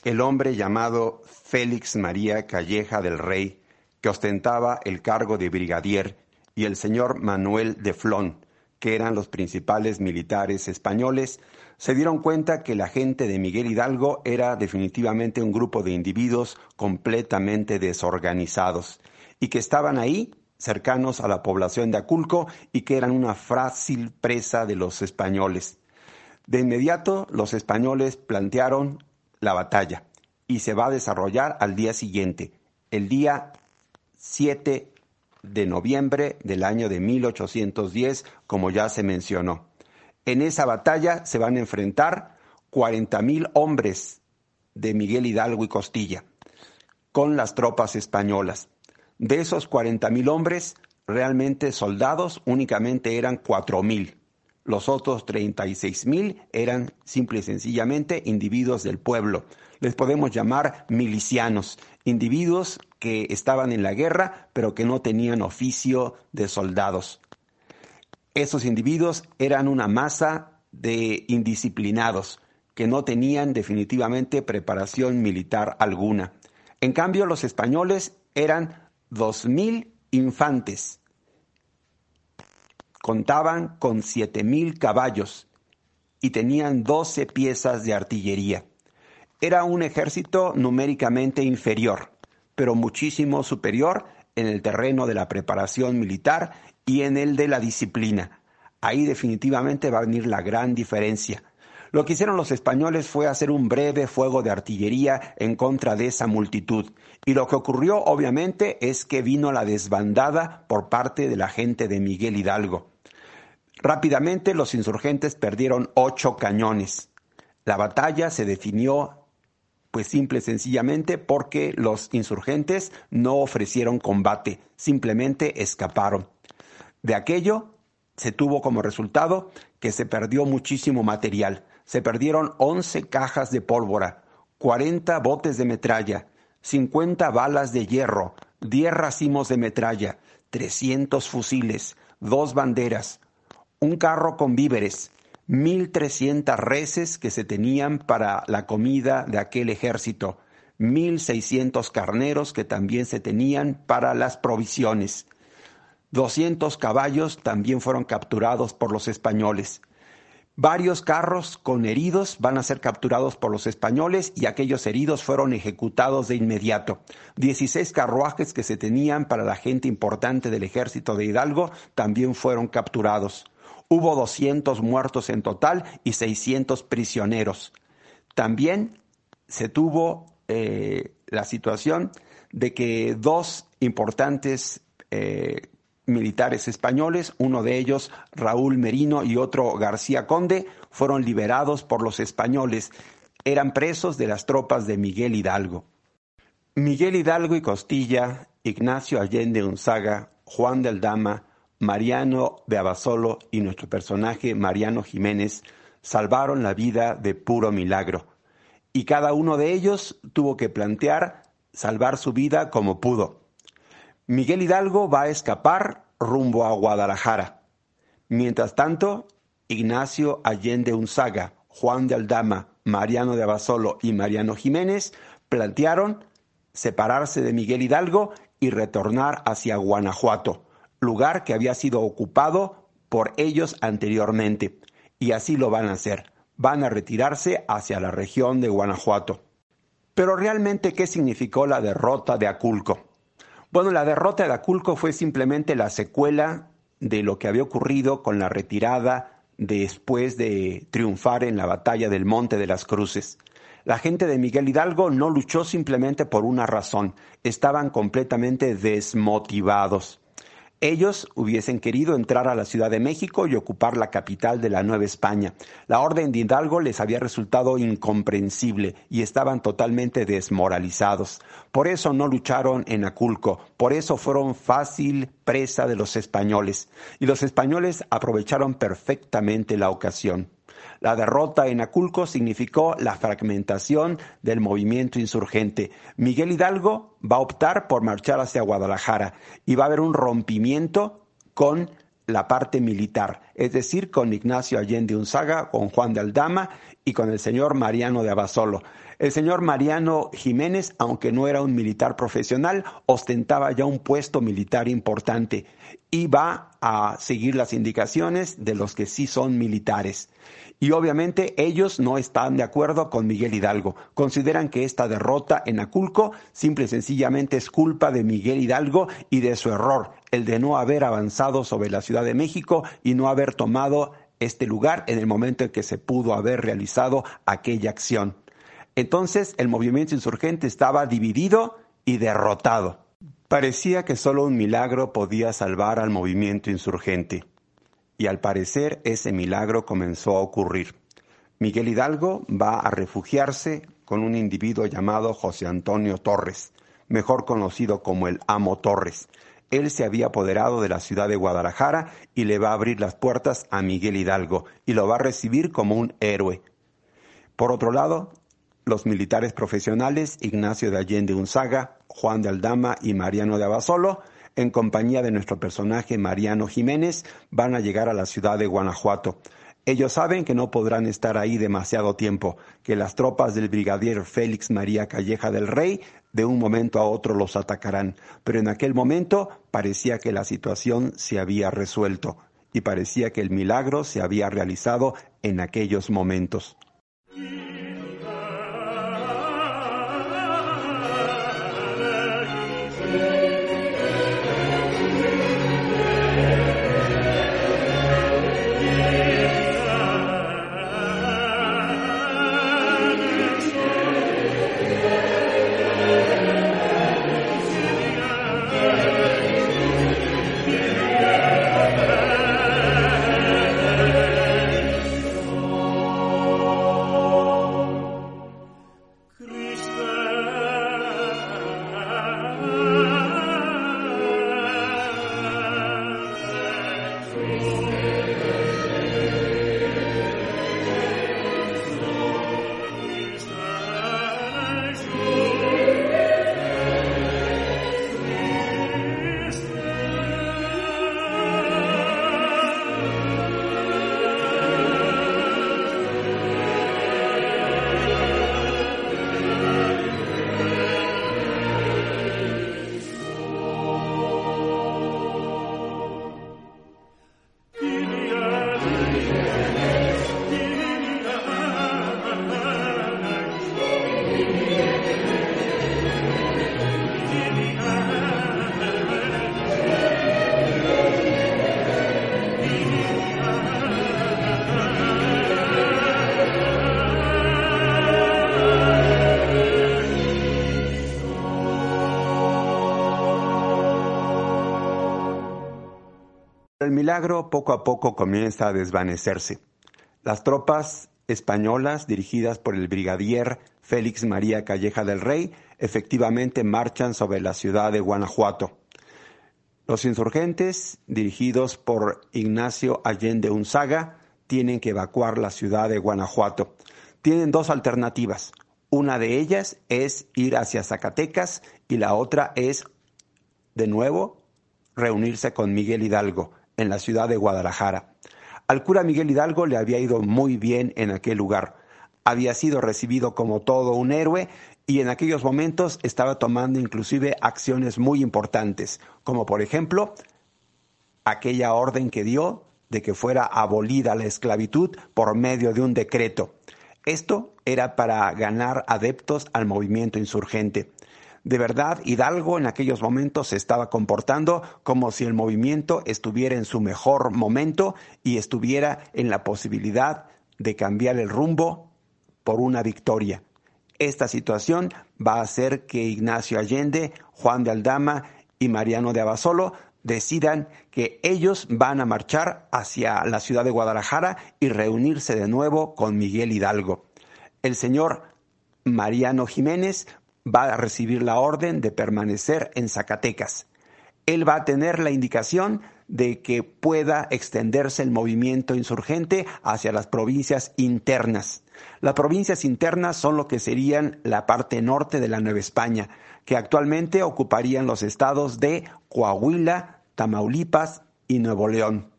el hombre llamado Félix María Calleja del Rey, que ostentaba el cargo de brigadier, y el señor Manuel de Flon, que eran los principales militares españoles, se dieron cuenta que la gente de Miguel Hidalgo era definitivamente un grupo de individuos completamente desorganizados y que estaban ahí cercanos a la población de Aculco y que eran una fácil presa de los españoles. De inmediato los españoles plantearon la batalla y se va a desarrollar al día siguiente, el día 7 de noviembre del año de 1810, como ya se mencionó. En esa batalla se van a enfrentar 40.000 hombres de Miguel Hidalgo y Costilla con las tropas españolas. De esos 40.000 hombres, realmente soldados únicamente eran 4.000. Los otros 36.000 eran simple y sencillamente individuos del pueblo. Les podemos llamar milicianos, individuos que estaban en la guerra pero que no tenían oficio de soldados. Esos individuos eran una masa de indisciplinados que no tenían definitivamente preparación militar alguna. En cambio, los españoles eran dos mil infantes. Contaban con siete mil caballos y tenían doce piezas de artillería. Era un ejército numéricamente inferior, pero muchísimo superior en el terreno de la preparación militar y en el de la disciplina. Ahí definitivamente va a venir la gran diferencia. Lo que hicieron los españoles fue hacer un breve fuego de artillería en contra de esa multitud. Y lo que ocurrió, obviamente, es que vino la desbandada por parte de la gente de Miguel Hidalgo. Rápidamente los insurgentes perdieron ocho cañones. La batalla se definió pues simple y sencillamente porque los insurgentes no ofrecieron combate, simplemente escaparon. De aquello se tuvo como resultado que se perdió muchísimo material se perdieron 11 cajas de pólvora, 40 botes de metralla, 50 balas de hierro, 10 racimos de metralla, 300 fusiles, dos banderas, un carro con víveres, 1.300 reses que se tenían para la comida de aquel ejército, 1.600 carneros que también se tenían para las provisiones. 200 caballos también fueron capturados por los españoles. Varios carros con heridos van a ser capturados por los españoles y aquellos heridos fueron ejecutados de inmediato. Dieciséis carruajes que se tenían para la gente importante del ejército de Hidalgo también fueron capturados. Hubo 200 muertos en total y 600 prisioneros. También se tuvo eh, la situación de que dos importantes eh, militares españoles, uno de ellos Raúl Merino y otro García Conde, fueron liberados por los españoles. Eran presos de las tropas de Miguel Hidalgo. Miguel Hidalgo y Costilla, Ignacio Allende Unzaga, Juan del Dama, Mariano de Abasolo y nuestro personaje Mariano Jiménez salvaron la vida de puro milagro. Y cada uno de ellos tuvo que plantear salvar su vida como pudo. Miguel Hidalgo va a escapar rumbo a Guadalajara. Mientras tanto, Ignacio Allende Unzaga, Juan de Aldama, Mariano de Abasolo y Mariano Jiménez plantearon separarse de Miguel Hidalgo y retornar hacia Guanajuato, lugar que había sido ocupado por ellos anteriormente. Y así lo van a hacer. Van a retirarse hacia la región de Guanajuato. Pero realmente, ¿qué significó la derrota de Aculco? Bueno, la derrota de Aculco fue simplemente la secuela de lo que había ocurrido con la retirada después de triunfar en la batalla del Monte de las Cruces. La gente de Miguel Hidalgo no luchó simplemente por una razón, estaban completamente desmotivados. Ellos hubiesen querido entrar a la Ciudad de México y ocupar la capital de la Nueva España. La orden de Hidalgo les había resultado incomprensible y estaban totalmente desmoralizados. Por eso no lucharon en Aculco, por eso fueron fácil presa de los españoles. Y los españoles aprovecharon perfectamente la ocasión. La derrota en Aculco significó la fragmentación del movimiento insurgente. Miguel Hidalgo va a optar por marchar hacia Guadalajara y va a haber un rompimiento con la parte militar, es decir, con Ignacio Allende Unzaga, con Juan de Aldama y con el señor Mariano de Abasolo. El señor Mariano Jiménez, aunque no era un militar profesional, ostentaba ya un puesto militar importante y va a seguir las indicaciones de los que sí son militares. Y obviamente ellos no están de acuerdo con Miguel Hidalgo. Consideran que esta derrota en Aculco simple y sencillamente es culpa de Miguel Hidalgo y de su error, el de no haber avanzado sobre la Ciudad de México y no haber tomado este lugar en el momento en que se pudo haber realizado aquella acción. Entonces el movimiento insurgente estaba dividido y derrotado. Parecía que solo un milagro podía salvar al movimiento insurgente y al parecer ese milagro comenzó a ocurrir. Miguel Hidalgo va a refugiarse con un individuo llamado José Antonio Torres, mejor conocido como el Amo Torres. Él se había apoderado de la ciudad de Guadalajara y le va a abrir las puertas a Miguel Hidalgo y lo va a recibir como un héroe. Por otro lado, los militares profesionales Ignacio de Allende Unzaga, Juan de Aldama y Mariano de Abasolo en compañía de nuestro personaje Mariano Jiménez, van a llegar a la ciudad de Guanajuato. Ellos saben que no podrán estar ahí demasiado tiempo, que las tropas del brigadier Félix María Calleja del Rey de un momento a otro los atacarán. Pero en aquel momento parecía que la situación se había resuelto y parecía que el milagro se había realizado en aquellos momentos. Milagro poco a poco comienza a desvanecerse. Las tropas españolas, dirigidas por el brigadier Félix María Calleja del Rey, efectivamente marchan sobre la ciudad de Guanajuato. Los insurgentes, dirigidos por Ignacio Allende Unzaga, tienen que evacuar la ciudad de Guanajuato. Tienen dos alternativas. Una de ellas es ir hacia Zacatecas y la otra es, de nuevo, reunirse con Miguel Hidalgo en la ciudad de Guadalajara. Al cura Miguel Hidalgo le había ido muy bien en aquel lugar. Había sido recibido como todo un héroe y en aquellos momentos estaba tomando inclusive acciones muy importantes, como por ejemplo aquella orden que dio de que fuera abolida la esclavitud por medio de un decreto. Esto era para ganar adeptos al movimiento insurgente. De verdad, Hidalgo en aquellos momentos se estaba comportando como si el movimiento estuviera en su mejor momento y estuviera en la posibilidad de cambiar el rumbo por una victoria. Esta situación va a hacer que Ignacio Allende, Juan de Aldama y Mariano de Abasolo decidan que ellos van a marchar hacia la ciudad de Guadalajara y reunirse de nuevo con Miguel Hidalgo. El señor Mariano Jiménez va a recibir la orden de permanecer en Zacatecas. Él va a tener la indicación de que pueda extenderse el movimiento insurgente hacia las provincias internas. Las provincias internas son lo que serían la parte norte de la Nueva España, que actualmente ocuparían los estados de Coahuila, Tamaulipas y Nuevo León.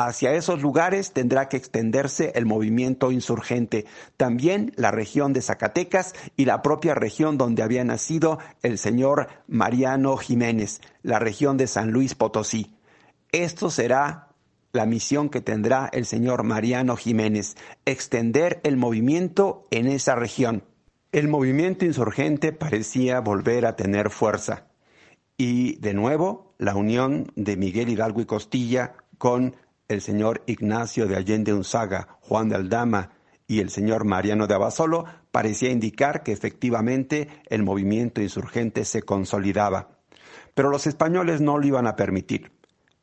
Hacia esos lugares tendrá que extenderse el movimiento insurgente, también la región de Zacatecas y la propia región donde había nacido el señor Mariano Jiménez, la región de San Luis Potosí. Esto será la misión que tendrá el señor Mariano Jiménez, extender el movimiento en esa región. El movimiento insurgente parecía volver a tener fuerza y de nuevo la unión de Miguel Hidalgo y Costilla con el señor Ignacio de Allende Unzaga, Juan de Aldama y el señor Mariano de Abasolo parecía indicar que efectivamente el movimiento insurgente se consolidaba. Pero los españoles no lo iban a permitir.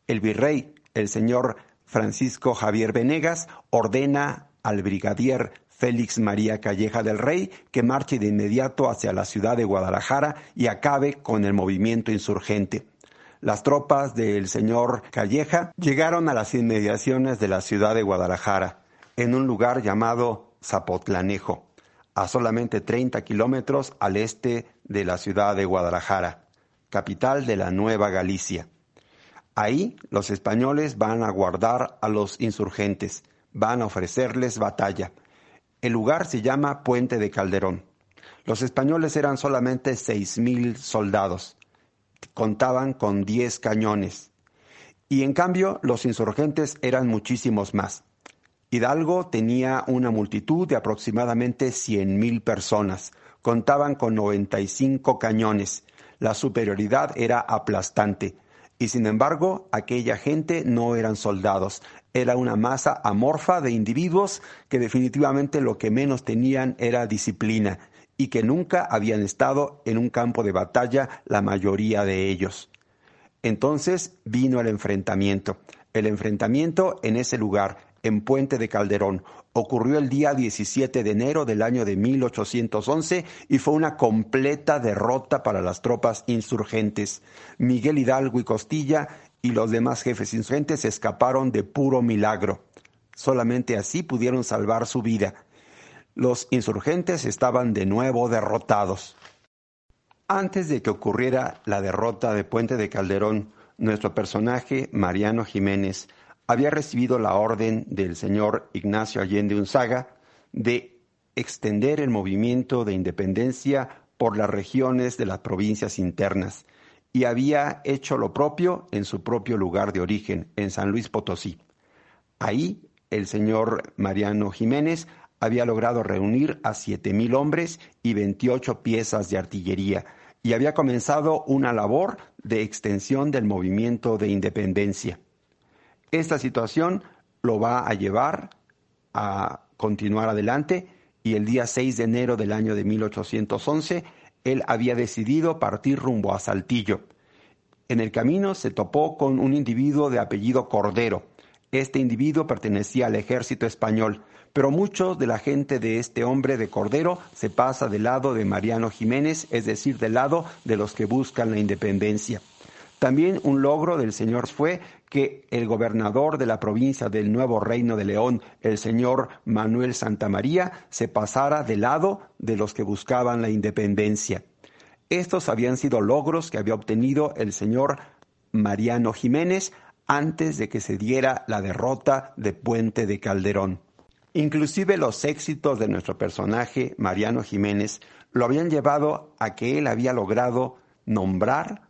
El virrey, el señor Francisco Javier Venegas, ordena al brigadier Félix María Calleja del Rey que marche de inmediato hacia la ciudad de Guadalajara y acabe con el movimiento insurgente. Las tropas del señor Calleja llegaron a las inmediaciones de la ciudad de Guadalajara, en un lugar llamado Zapotlanejo, a solamente 30 kilómetros al este de la ciudad de Guadalajara, capital de la Nueva Galicia. Ahí los españoles van a guardar a los insurgentes, van a ofrecerles batalla. El lugar se llama Puente de Calderón. Los españoles eran solamente seis mil soldados contaban con 10 cañones. Y en cambio los insurgentes eran muchísimos más. Hidalgo tenía una multitud de aproximadamente 100.000 personas. Contaban con 95 cañones. La superioridad era aplastante. Y sin embargo, aquella gente no eran soldados, era una masa amorfa de individuos que definitivamente lo que menos tenían era disciplina y que nunca habían estado en un campo de batalla la mayoría de ellos. Entonces vino el enfrentamiento. El enfrentamiento en ese lugar, en Puente de Calderón, ocurrió el día 17 de enero del año de 1811 y fue una completa derrota para las tropas insurgentes. Miguel Hidalgo y Costilla y los demás jefes insurgentes escaparon de puro milagro. Solamente así pudieron salvar su vida los insurgentes estaban de nuevo derrotados. Antes de que ocurriera la derrota de Puente de Calderón, nuestro personaje, Mariano Jiménez, había recibido la orden del señor Ignacio Allende Unzaga de extender el movimiento de independencia por las regiones de las provincias internas y había hecho lo propio en su propio lugar de origen, en San Luis Potosí. Ahí el señor Mariano Jiménez había logrado reunir a siete mil hombres y 28 piezas de artillería y había comenzado una labor de extensión del movimiento de independencia. Esta situación lo va a llevar a continuar adelante y el día 6 de enero del año de 1811 él había decidido partir rumbo a Saltillo. En el camino se topó con un individuo de apellido Cordero. Este individuo pertenecía al ejército español, pero mucho de la gente de este hombre de Cordero se pasa del lado de Mariano Jiménez, es decir, del lado de los que buscan la independencia. También un logro del señor fue que el gobernador de la provincia del Nuevo Reino de León, el señor Manuel Santamaría, se pasara del lado de los que buscaban la independencia. Estos habían sido logros que había obtenido el señor Mariano Jiménez antes de que se diera la derrota de Puente de Calderón. Inclusive los éxitos de nuestro personaje, Mariano Jiménez, lo habían llevado a que él había logrado nombrar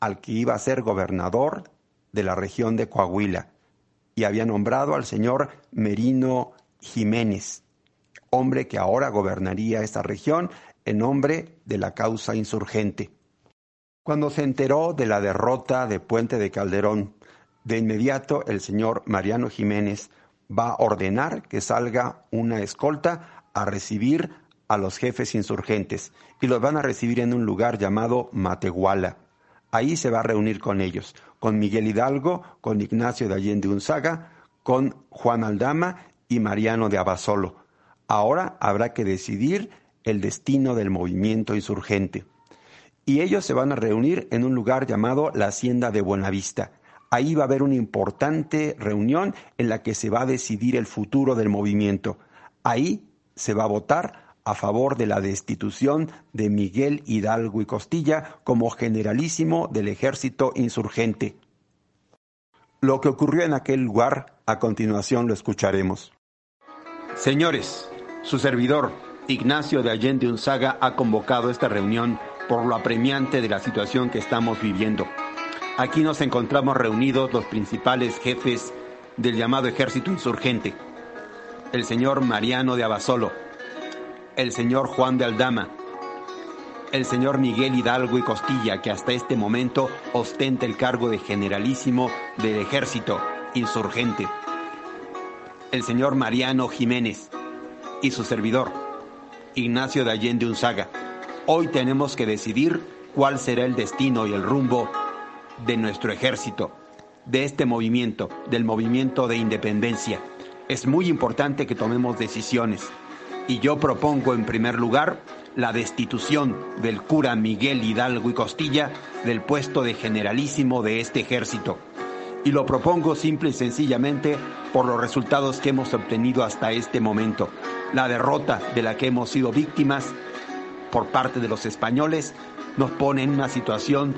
al que iba a ser gobernador de la región de Coahuila y había nombrado al señor Merino Jiménez, hombre que ahora gobernaría esta región en nombre de la causa insurgente. Cuando se enteró de la derrota de Puente de Calderón, de inmediato el señor Mariano Jiménez va a ordenar que salga una escolta a recibir a los jefes insurgentes y los van a recibir en un lugar llamado Matehuala. Ahí se va a reunir con ellos, con Miguel Hidalgo, con Ignacio de Allende Unzaga, con Juan Aldama y Mariano de Abasolo. Ahora habrá que decidir el destino del movimiento insurgente. Y ellos se van a reunir en un lugar llamado la Hacienda de Buenavista. Ahí va a haber una importante reunión en la que se va a decidir el futuro del movimiento. Ahí se va a votar a favor de la destitución de Miguel Hidalgo y Costilla como generalísimo del ejército insurgente. Lo que ocurrió en aquel lugar, a continuación lo escucharemos. Señores, su servidor, Ignacio de Allende Unzaga, ha convocado esta reunión por lo apremiante de la situación que estamos viviendo. Aquí nos encontramos reunidos los principales jefes del llamado ejército insurgente. El señor Mariano de Abasolo, el señor Juan de Aldama, el señor Miguel Hidalgo y Costilla, que hasta este momento ostenta el cargo de generalísimo del ejército insurgente, el señor Mariano Jiménez y su servidor, Ignacio de Allende Unzaga. Hoy tenemos que decidir cuál será el destino y el rumbo de nuestro ejército, de este movimiento, del movimiento de independencia. Es muy importante que tomemos decisiones. Y yo propongo en primer lugar la destitución del cura Miguel Hidalgo y Costilla del puesto de generalísimo de este ejército. Y lo propongo simple y sencillamente por los resultados que hemos obtenido hasta este momento. La derrota de la que hemos sido víctimas por parte de los españoles nos pone en una situación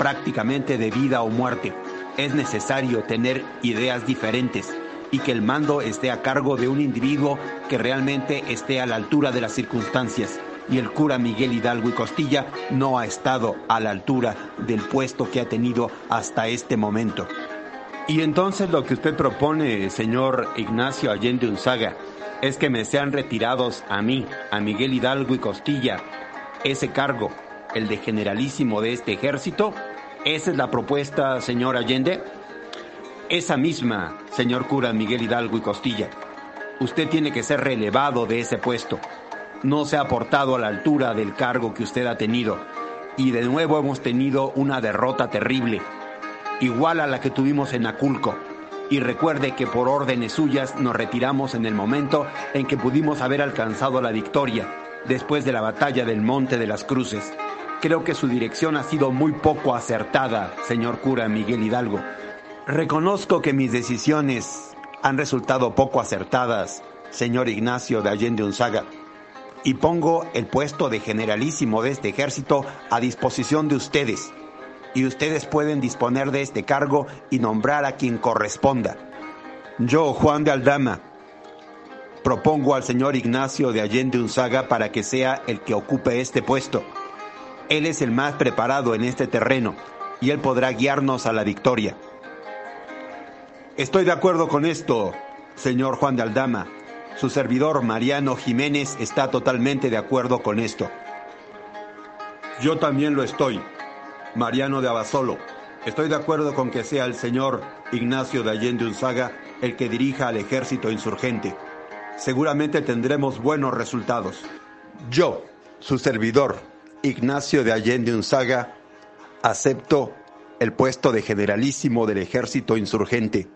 prácticamente de vida o muerte. Es necesario tener ideas diferentes y que el mando esté a cargo de un individuo que realmente esté a la altura de las circunstancias. Y el cura Miguel Hidalgo y Costilla no ha estado a la altura del puesto que ha tenido hasta este momento. Y entonces lo que usted propone, señor Ignacio Allende Unzaga, es que me sean retirados a mí, a Miguel Hidalgo y Costilla, ese cargo, el de generalísimo de este ejército, ¿Esa es la propuesta, señor Allende? Esa misma, señor cura Miguel Hidalgo y Costilla. Usted tiene que ser relevado de ese puesto. No se ha portado a la altura del cargo que usted ha tenido. Y de nuevo hemos tenido una derrota terrible, igual a la que tuvimos en Aculco. Y recuerde que por órdenes suyas nos retiramos en el momento en que pudimos haber alcanzado la victoria, después de la batalla del Monte de las Cruces. Creo que su dirección ha sido muy poco acertada, señor cura Miguel Hidalgo. Reconozco que mis decisiones han resultado poco acertadas, señor Ignacio de Allende Unzaga, y pongo el puesto de generalísimo de este ejército a disposición de ustedes, y ustedes pueden disponer de este cargo y nombrar a quien corresponda. Yo, Juan de Aldama, propongo al señor Ignacio de Allende Unzaga para que sea el que ocupe este puesto. Él es el más preparado en este terreno y Él podrá guiarnos a la victoria. Estoy de acuerdo con esto, señor Juan de Aldama. Su servidor Mariano Jiménez está totalmente de acuerdo con esto. Yo también lo estoy, Mariano de Abasolo. Estoy de acuerdo con que sea el señor Ignacio de Allende Unzaga el que dirija al ejército insurgente. Seguramente tendremos buenos resultados. Yo, su servidor, Ignacio de Allende Unzaga, acepto el puesto de generalísimo del ejército insurgente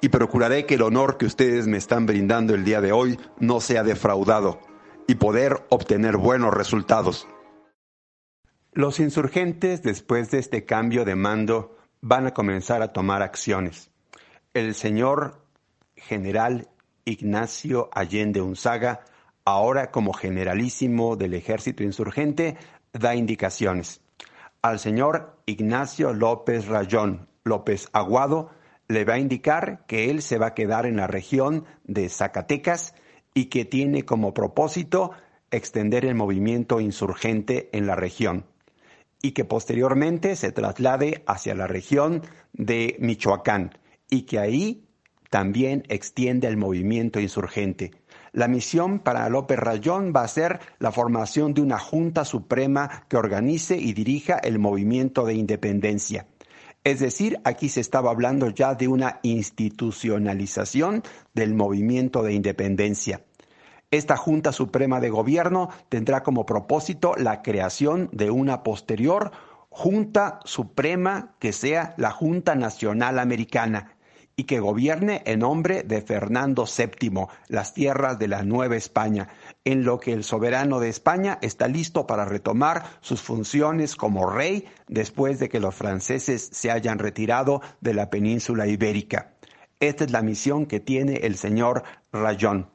y procuraré que el honor que ustedes me están brindando el día de hoy no sea defraudado y poder obtener buenos resultados. Los insurgentes, después de este cambio de mando, van a comenzar a tomar acciones. El señor general Ignacio Allende Unzaga, ahora como generalísimo del ejército insurgente, da indicaciones. Al señor Ignacio López Rayón López Aguado le va a indicar que él se va a quedar en la región de Zacatecas y que tiene como propósito extender el movimiento insurgente en la región y que posteriormente se traslade hacia la región de Michoacán y que ahí también extiende el movimiento insurgente. La misión para López Rayón va a ser la formación de una Junta Suprema que organice y dirija el movimiento de independencia. Es decir, aquí se estaba hablando ya de una institucionalización del movimiento de independencia. Esta Junta Suprema de Gobierno tendrá como propósito la creación de una posterior Junta Suprema que sea la Junta Nacional Americana y que gobierne en nombre de Fernando VII las tierras de la Nueva España, en lo que el soberano de España está listo para retomar sus funciones como rey después de que los franceses se hayan retirado de la península ibérica. Esta es la misión que tiene el señor Rayón.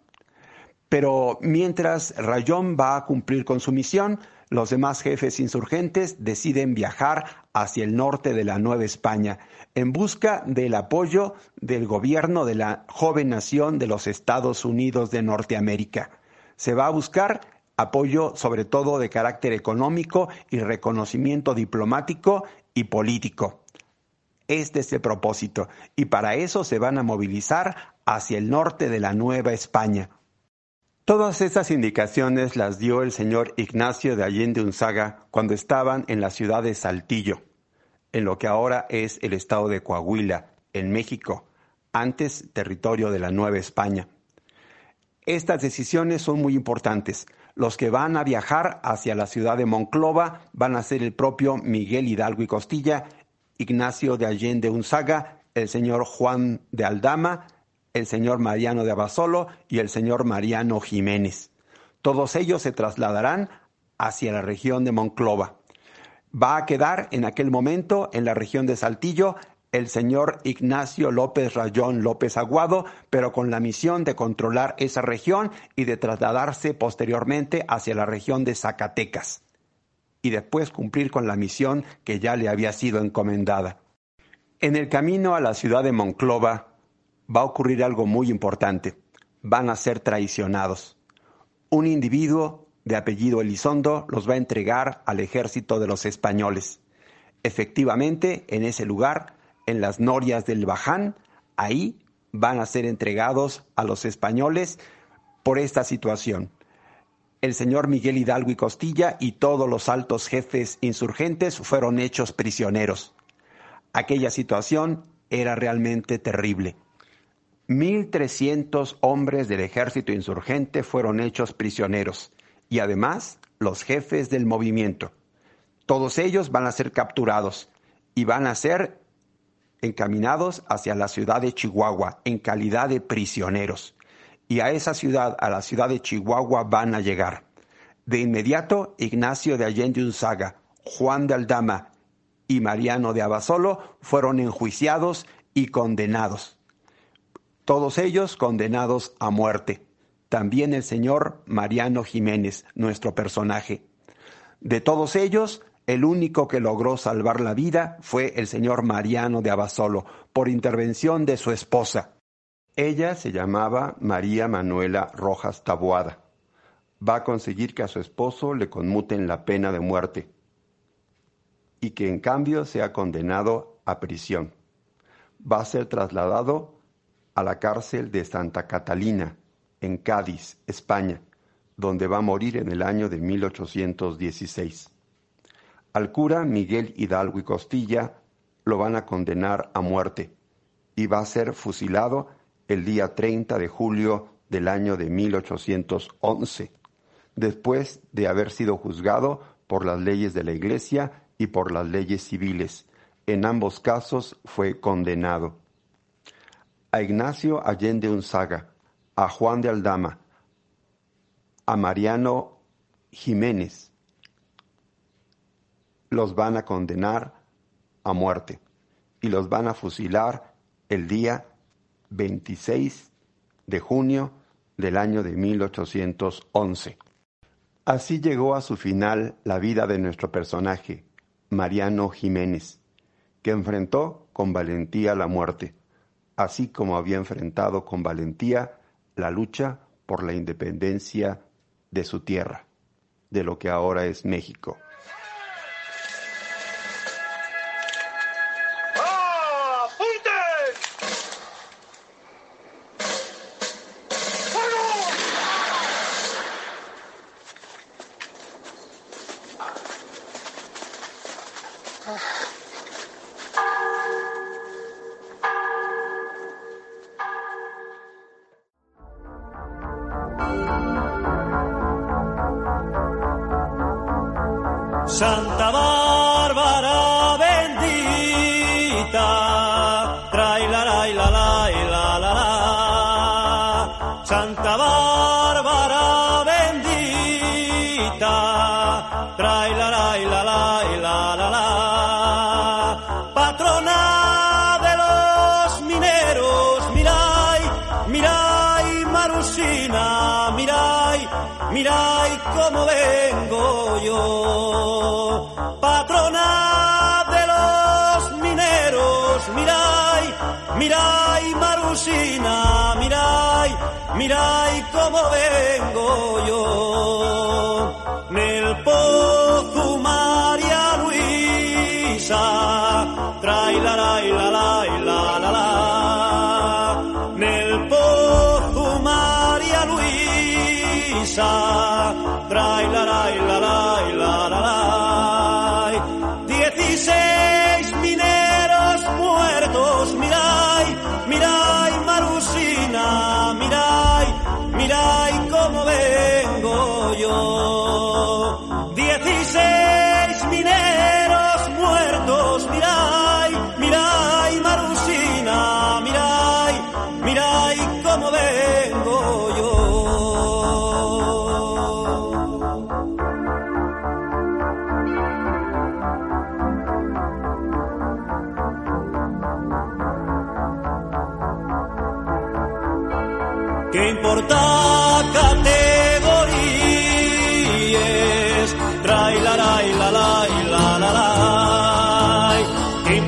Pero mientras Rayón va a cumplir con su misión, los demás jefes insurgentes deciden viajar hacia el norte de la Nueva España en busca del apoyo del gobierno de la joven nación de los Estados Unidos de Norteamérica. Se va a buscar apoyo sobre todo de carácter económico y reconocimiento diplomático y político. Este es el propósito y para eso se van a movilizar hacia el norte de la Nueva España. Todas estas indicaciones las dio el señor Ignacio de Allende Unzaga cuando estaban en la ciudad de Saltillo, en lo que ahora es el estado de Coahuila, en México, antes territorio de la Nueva España. Estas decisiones son muy importantes. Los que van a viajar hacia la ciudad de Monclova van a ser el propio Miguel Hidalgo y Costilla, Ignacio de Allende Unzaga, el señor Juan de Aldama, el señor Mariano de Abasolo y el señor Mariano Jiménez. Todos ellos se trasladarán hacia la región de Monclova. Va a quedar en aquel momento en la región de Saltillo el señor Ignacio López Rayón López Aguado, pero con la misión de controlar esa región y de trasladarse posteriormente hacia la región de Zacatecas y después cumplir con la misión que ya le había sido encomendada. En el camino a la ciudad de Monclova, va a ocurrir algo muy importante. Van a ser traicionados. Un individuo de apellido Elizondo los va a entregar al ejército de los españoles. Efectivamente, en ese lugar, en las norias del Baján, ahí van a ser entregados a los españoles por esta situación. El señor Miguel Hidalgo y Costilla y todos los altos jefes insurgentes fueron hechos prisioneros. Aquella situación era realmente terrible. 1.300 hombres del ejército insurgente fueron hechos prisioneros y además los jefes del movimiento. Todos ellos van a ser capturados y van a ser encaminados hacia la ciudad de Chihuahua en calidad de prisioneros. Y a esa ciudad, a la ciudad de Chihuahua, van a llegar. De inmediato, Ignacio de Allende Unzaga, Juan de Aldama y Mariano de Abasolo fueron enjuiciados y condenados todos ellos condenados a muerte. También el señor Mariano Jiménez, nuestro personaje. De todos ellos, el único que logró salvar la vida fue el señor Mariano de Abasolo, por intervención de su esposa. Ella se llamaba María Manuela Rojas Taboada. Va a conseguir que a su esposo le conmuten la pena de muerte y que en cambio sea condenado a prisión. Va a ser trasladado a la cárcel de Santa Catalina, en Cádiz, España, donde va a morir en el año de 1816. Al cura Miguel Hidalgo y Costilla lo van a condenar a muerte y va a ser fusilado el día 30 de julio del año de 1811, después de haber sido juzgado por las leyes de la Iglesia y por las leyes civiles. En ambos casos fue condenado a Ignacio Allende Unzaga, a Juan de Aldama, a Mariano Jiménez los van a condenar a muerte y los van a fusilar el día 26 de junio del año de 1811. Así llegó a su final la vida de nuestro personaje, Mariano Jiménez, que enfrentó con valentía la muerte, así como había enfrentado con valentía la lucha por la independencia de su tierra, de lo que ahora es México. Santa Bárbara bendita, trae la la la la la la la. Patrona de los mineros, mirai, mirai Marusina, mirai, mirai cómo vengo yo. Patrona de los mineros, mirai, mirai Marusina, mirai, mirai cómo vengo yo. Nel pozo María Luisa,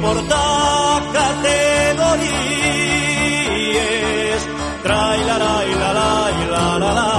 importa categorías? Trae la la la la la la la.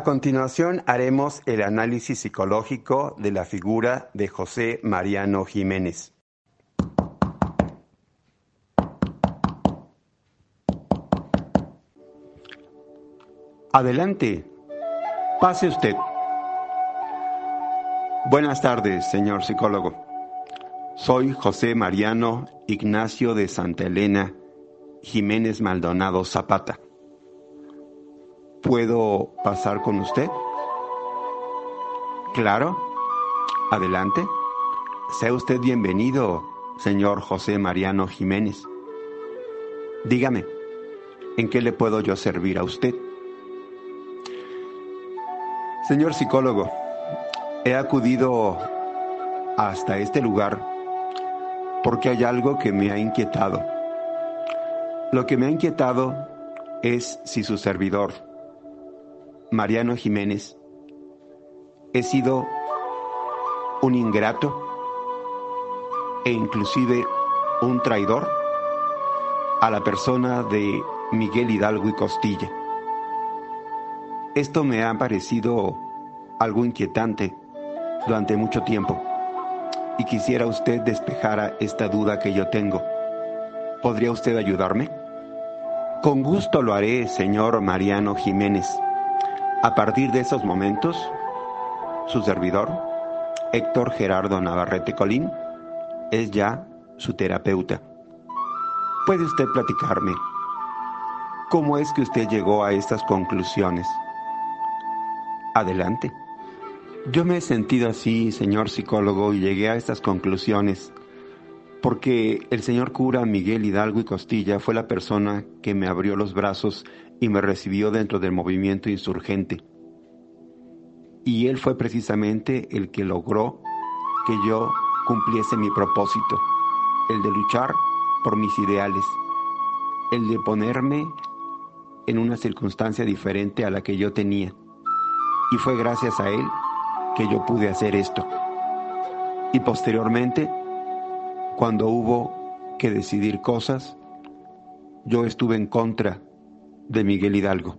A continuación haremos el análisis psicológico de la figura de José Mariano Jiménez. Adelante, pase usted. Buenas tardes, señor psicólogo. Soy José Mariano Ignacio de Santa Elena Jiménez Maldonado Zapata. ¿Puedo pasar con usted? Claro. Adelante. Sea usted bienvenido, señor José Mariano Jiménez. Dígame, ¿en qué le puedo yo servir a usted? Señor psicólogo, he acudido hasta este lugar porque hay algo que me ha inquietado. Lo que me ha inquietado es si su servidor, Mariano Jiménez, he sido un ingrato e inclusive un traidor a la persona de Miguel Hidalgo y Costilla. Esto me ha parecido algo inquietante durante mucho tiempo y quisiera usted despejara esta duda que yo tengo. ¿Podría usted ayudarme? Con gusto lo haré, señor Mariano Jiménez. A partir de esos momentos, su servidor, Héctor Gerardo Navarrete Colín, es ya su terapeuta. ¿Puede usted platicarme cómo es que usted llegó a estas conclusiones? Adelante. Yo me he sentido así, señor psicólogo, y llegué a estas conclusiones porque el señor cura Miguel Hidalgo y Costilla fue la persona que me abrió los brazos y me recibió dentro del movimiento insurgente. Y él fue precisamente el que logró que yo cumpliese mi propósito, el de luchar por mis ideales, el de ponerme en una circunstancia diferente a la que yo tenía. Y fue gracias a él que yo pude hacer esto. Y posteriormente, cuando hubo que decidir cosas, yo estuve en contra de Miguel Hidalgo.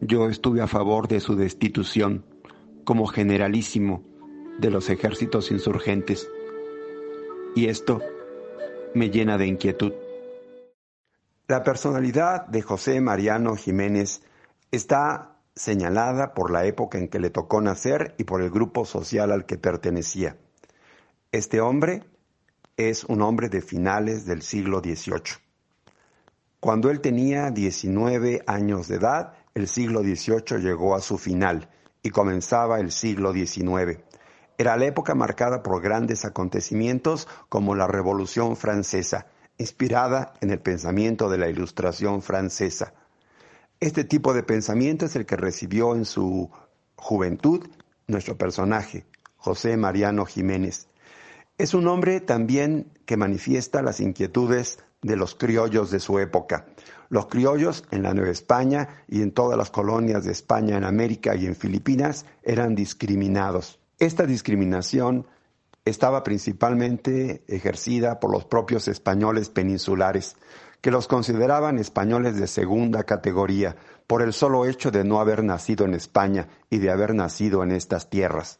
Yo estuve a favor de su destitución como generalísimo de los ejércitos insurgentes. Y esto me llena de inquietud. La personalidad de José Mariano Jiménez está señalada por la época en que le tocó nacer y por el grupo social al que pertenecía. Este hombre es un hombre de finales del siglo XVIII. Cuando él tenía 19 años de edad, el siglo XVIII llegó a su final y comenzaba el siglo XIX. Era la época marcada por grandes acontecimientos como la Revolución Francesa, inspirada en el pensamiento de la Ilustración francesa. Este tipo de pensamiento es el que recibió en su juventud nuestro personaje, José Mariano Jiménez. Es un hombre también que manifiesta las inquietudes de los criollos de su época. Los criollos en la Nueva España y en todas las colonias de España en América y en Filipinas eran discriminados. Esta discriminación estaba principalmente ejercida por los propios españoles peninsulares, que los consideraban españoles de segunda categoría por el solo hecho de no haber nacido en España y de haber nacido en estas tierras.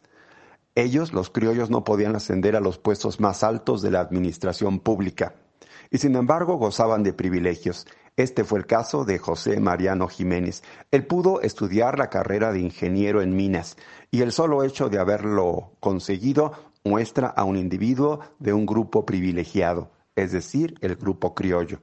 Ellos, los criollos, no podían ascender a los puestos más altos de la administración pública y sin embargo gozaban de privilegios. Este fue el caso de José Mariano Jiménez. Él pudo estudiar la carrera de ingeniero en minas y el solo hecho de haberlo conseguido muestra a un individuo de un grupo privilegiado, es decir, el grupo criollo.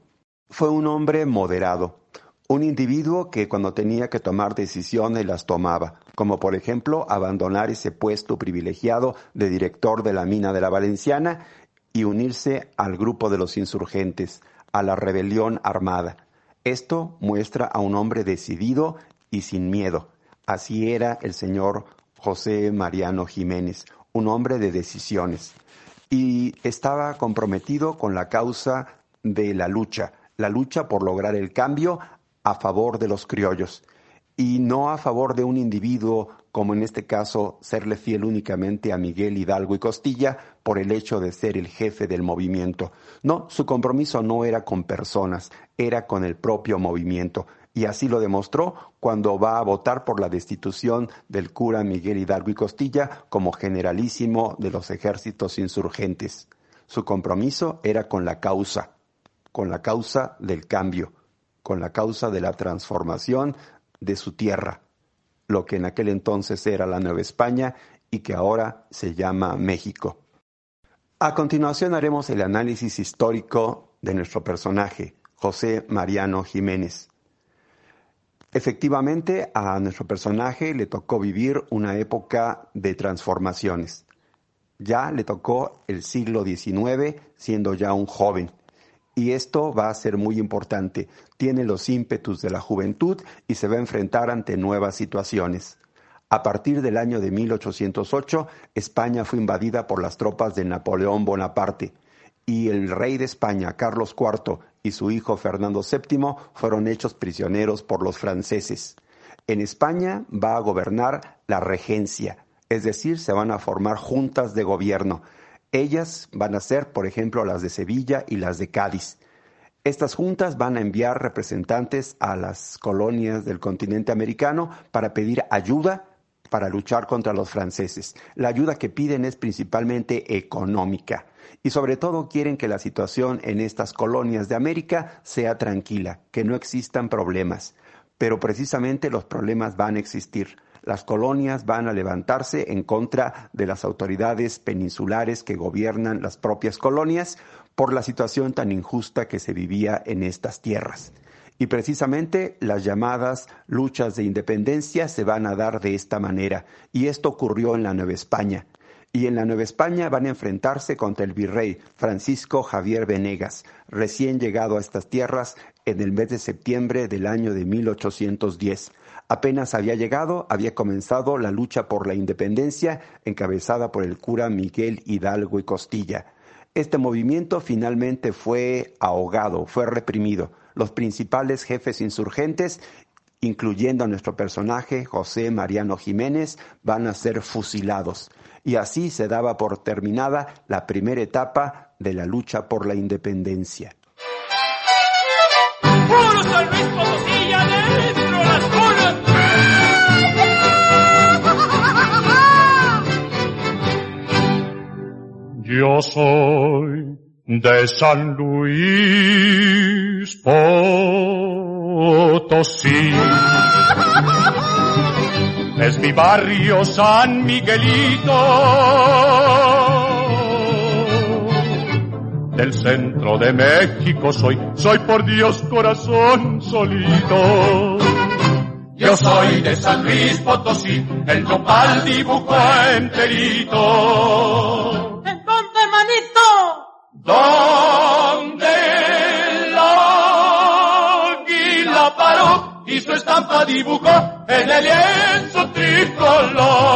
Fue un hombre moderado, un individuo que cuando tenía que tomar decisiones las tomaba, como por ejemplo abandonar ese puesto privilegiado de director de la mina de la Valenciana y unirse al grupo de los insurgentes, a la rebelión armada. Esto muestra a un hombre decidido y sin miedo. Así era el señor José Mariano Jiménez, un hombre de decisiones. Y estaba comprometido con la causa de la lucha, la lucha por lograr el cambio a favor de los criollos y no a favor de un individuo, como en este caso serle fiel únicamente a Miguel Hidalgo y Costilla por el hecho de ser el jefe del movimiento. No, su compromiso no era con personas, era con el propio movimiento. Y así lo demostró cuando va a votar por la destitución del cura Miguel Hidalgo y Costilla como generalísimo de los ejércitos insurgentes. Su compromiso era con la causa, con la causa del cambio, con la causa de la transformación de su tierra, lo que en aquel entonces era la Nueva España y que ahora se llama México. A continuación haremos el análisis histórico de nuestro personaje, José Mariano Jiménez. Efectivamente, a nuestro personaje le tocó vivir una época de transformaciones. Ya le tocó el siglo XIX siendo ya un joven y esto va a ser muy importante. Tiene los ímpetus de la juventud y se va a enfrentar ante nuevas situaciones. A partir del año de 1808, España fue invadida por las tropas de Napoleón Bonaparte y el rey de España, Carlos IV, y su hijo Fernando VII fueron hechos prisioneros por los franceses. En España va a gobernar la regencia, es decir, se van a formar juntas de gobierno ellas van a ser, por ejemplo, las de Sevilla y las de Cádiz. Estas juntas van a enviar representantes a las colonias del continente americano para pedir ayuda para luchar contra los franceses. La ayuda que piden es principalmente económica y sobre todo quieren que la situación en estas colonias de América sea tranquila, que no existan problemas. Pero precisamente los problemas van a existir las colonias van a levantarse en contra de las autoridades peninsulares que gobiernan las propias colonias por la situación tan injusta que se vivía en estas tierras. Y precisamente las llamadas luchas de independencia se van a dar de esta manera. Y esto ocurrió en la Nueva España. Y en la Nueva España van a enfrentarse contra el virrey Francisco Javier Venegas, recién llegado a estas tierras en el mes de septiembre del año de 1810. Apenas había llegado, había comenzado la lucha por la independencia encabezada por el cura Miguel Hidalgo y Costilla. Este movimiento finalmente fue ahogado, fue reprimido. Los principales jefes insurgentes, incluyendo a nuestro personaje José Mariano Jiménez, van a ser fusilados. Y así se daba por terminada la primera etapa de la lucha por la independencia. Yo soy de San Luis Potosí. Es mi barrio San Miguelito. Del centro de México soy, soy por Dios corazón solito. Yo soy de San Luis Potosí, el nopal dibujo enterito. Donde la águila paró y su estampa dibujó en el lienzo tricolor.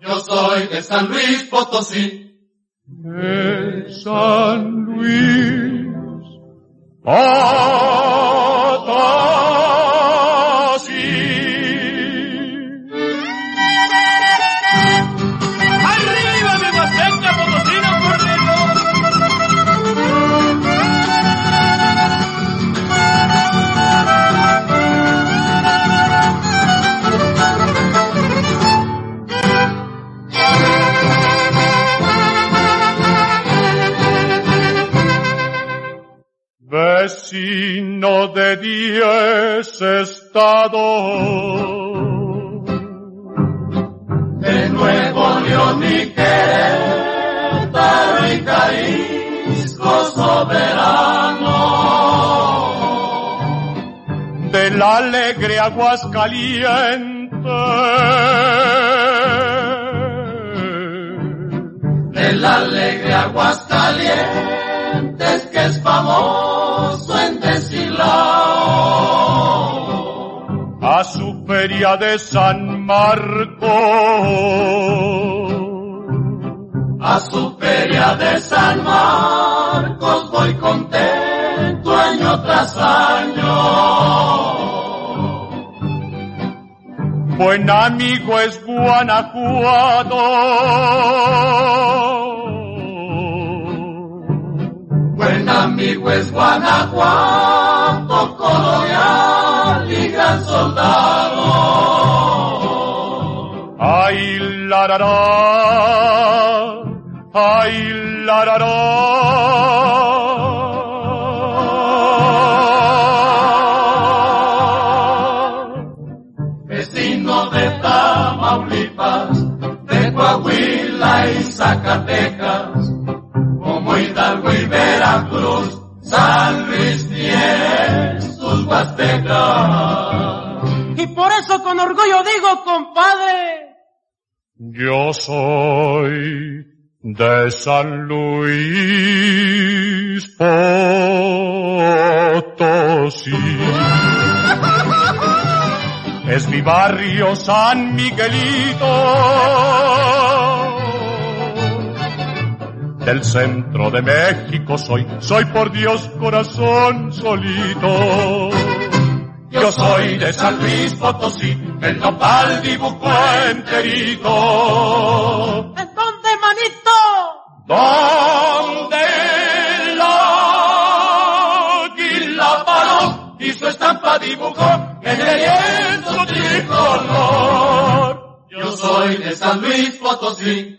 Yo soy de San Luis Potosí. De San Luis Potosí. Vecino de diez estados. De Nuevo León y Querétaro y Jalisco soberano. del alegre aguas calientes. Del alegre aguas calientes que es famoso A su feria de San Marcos. A su feria de San Marcos voy contento año tras año. Buen amigo es Guanajuato. Buen amigo es Guanajuato, colonial y gran soldado. Ay, la, la, la. Ay, la, la, la. Vecino de Tamaulipas, de Coahuila y Zacatecas, como Hidalgo y Veracruz, San Luis Y por eso con orgullo digo, compadre, Yo soy de San Luis Potosí. Es mi barrio San Miguelito. Del centro de México soy, soy por Dios corazón solito. Yo soy de San Luis Potosí, el nopal dibujó enterito. ¿en dónde, manito? Donde la águila paró y su estampa dibujó en el lienzo tricolor. Yo soy de San Luis Potosí,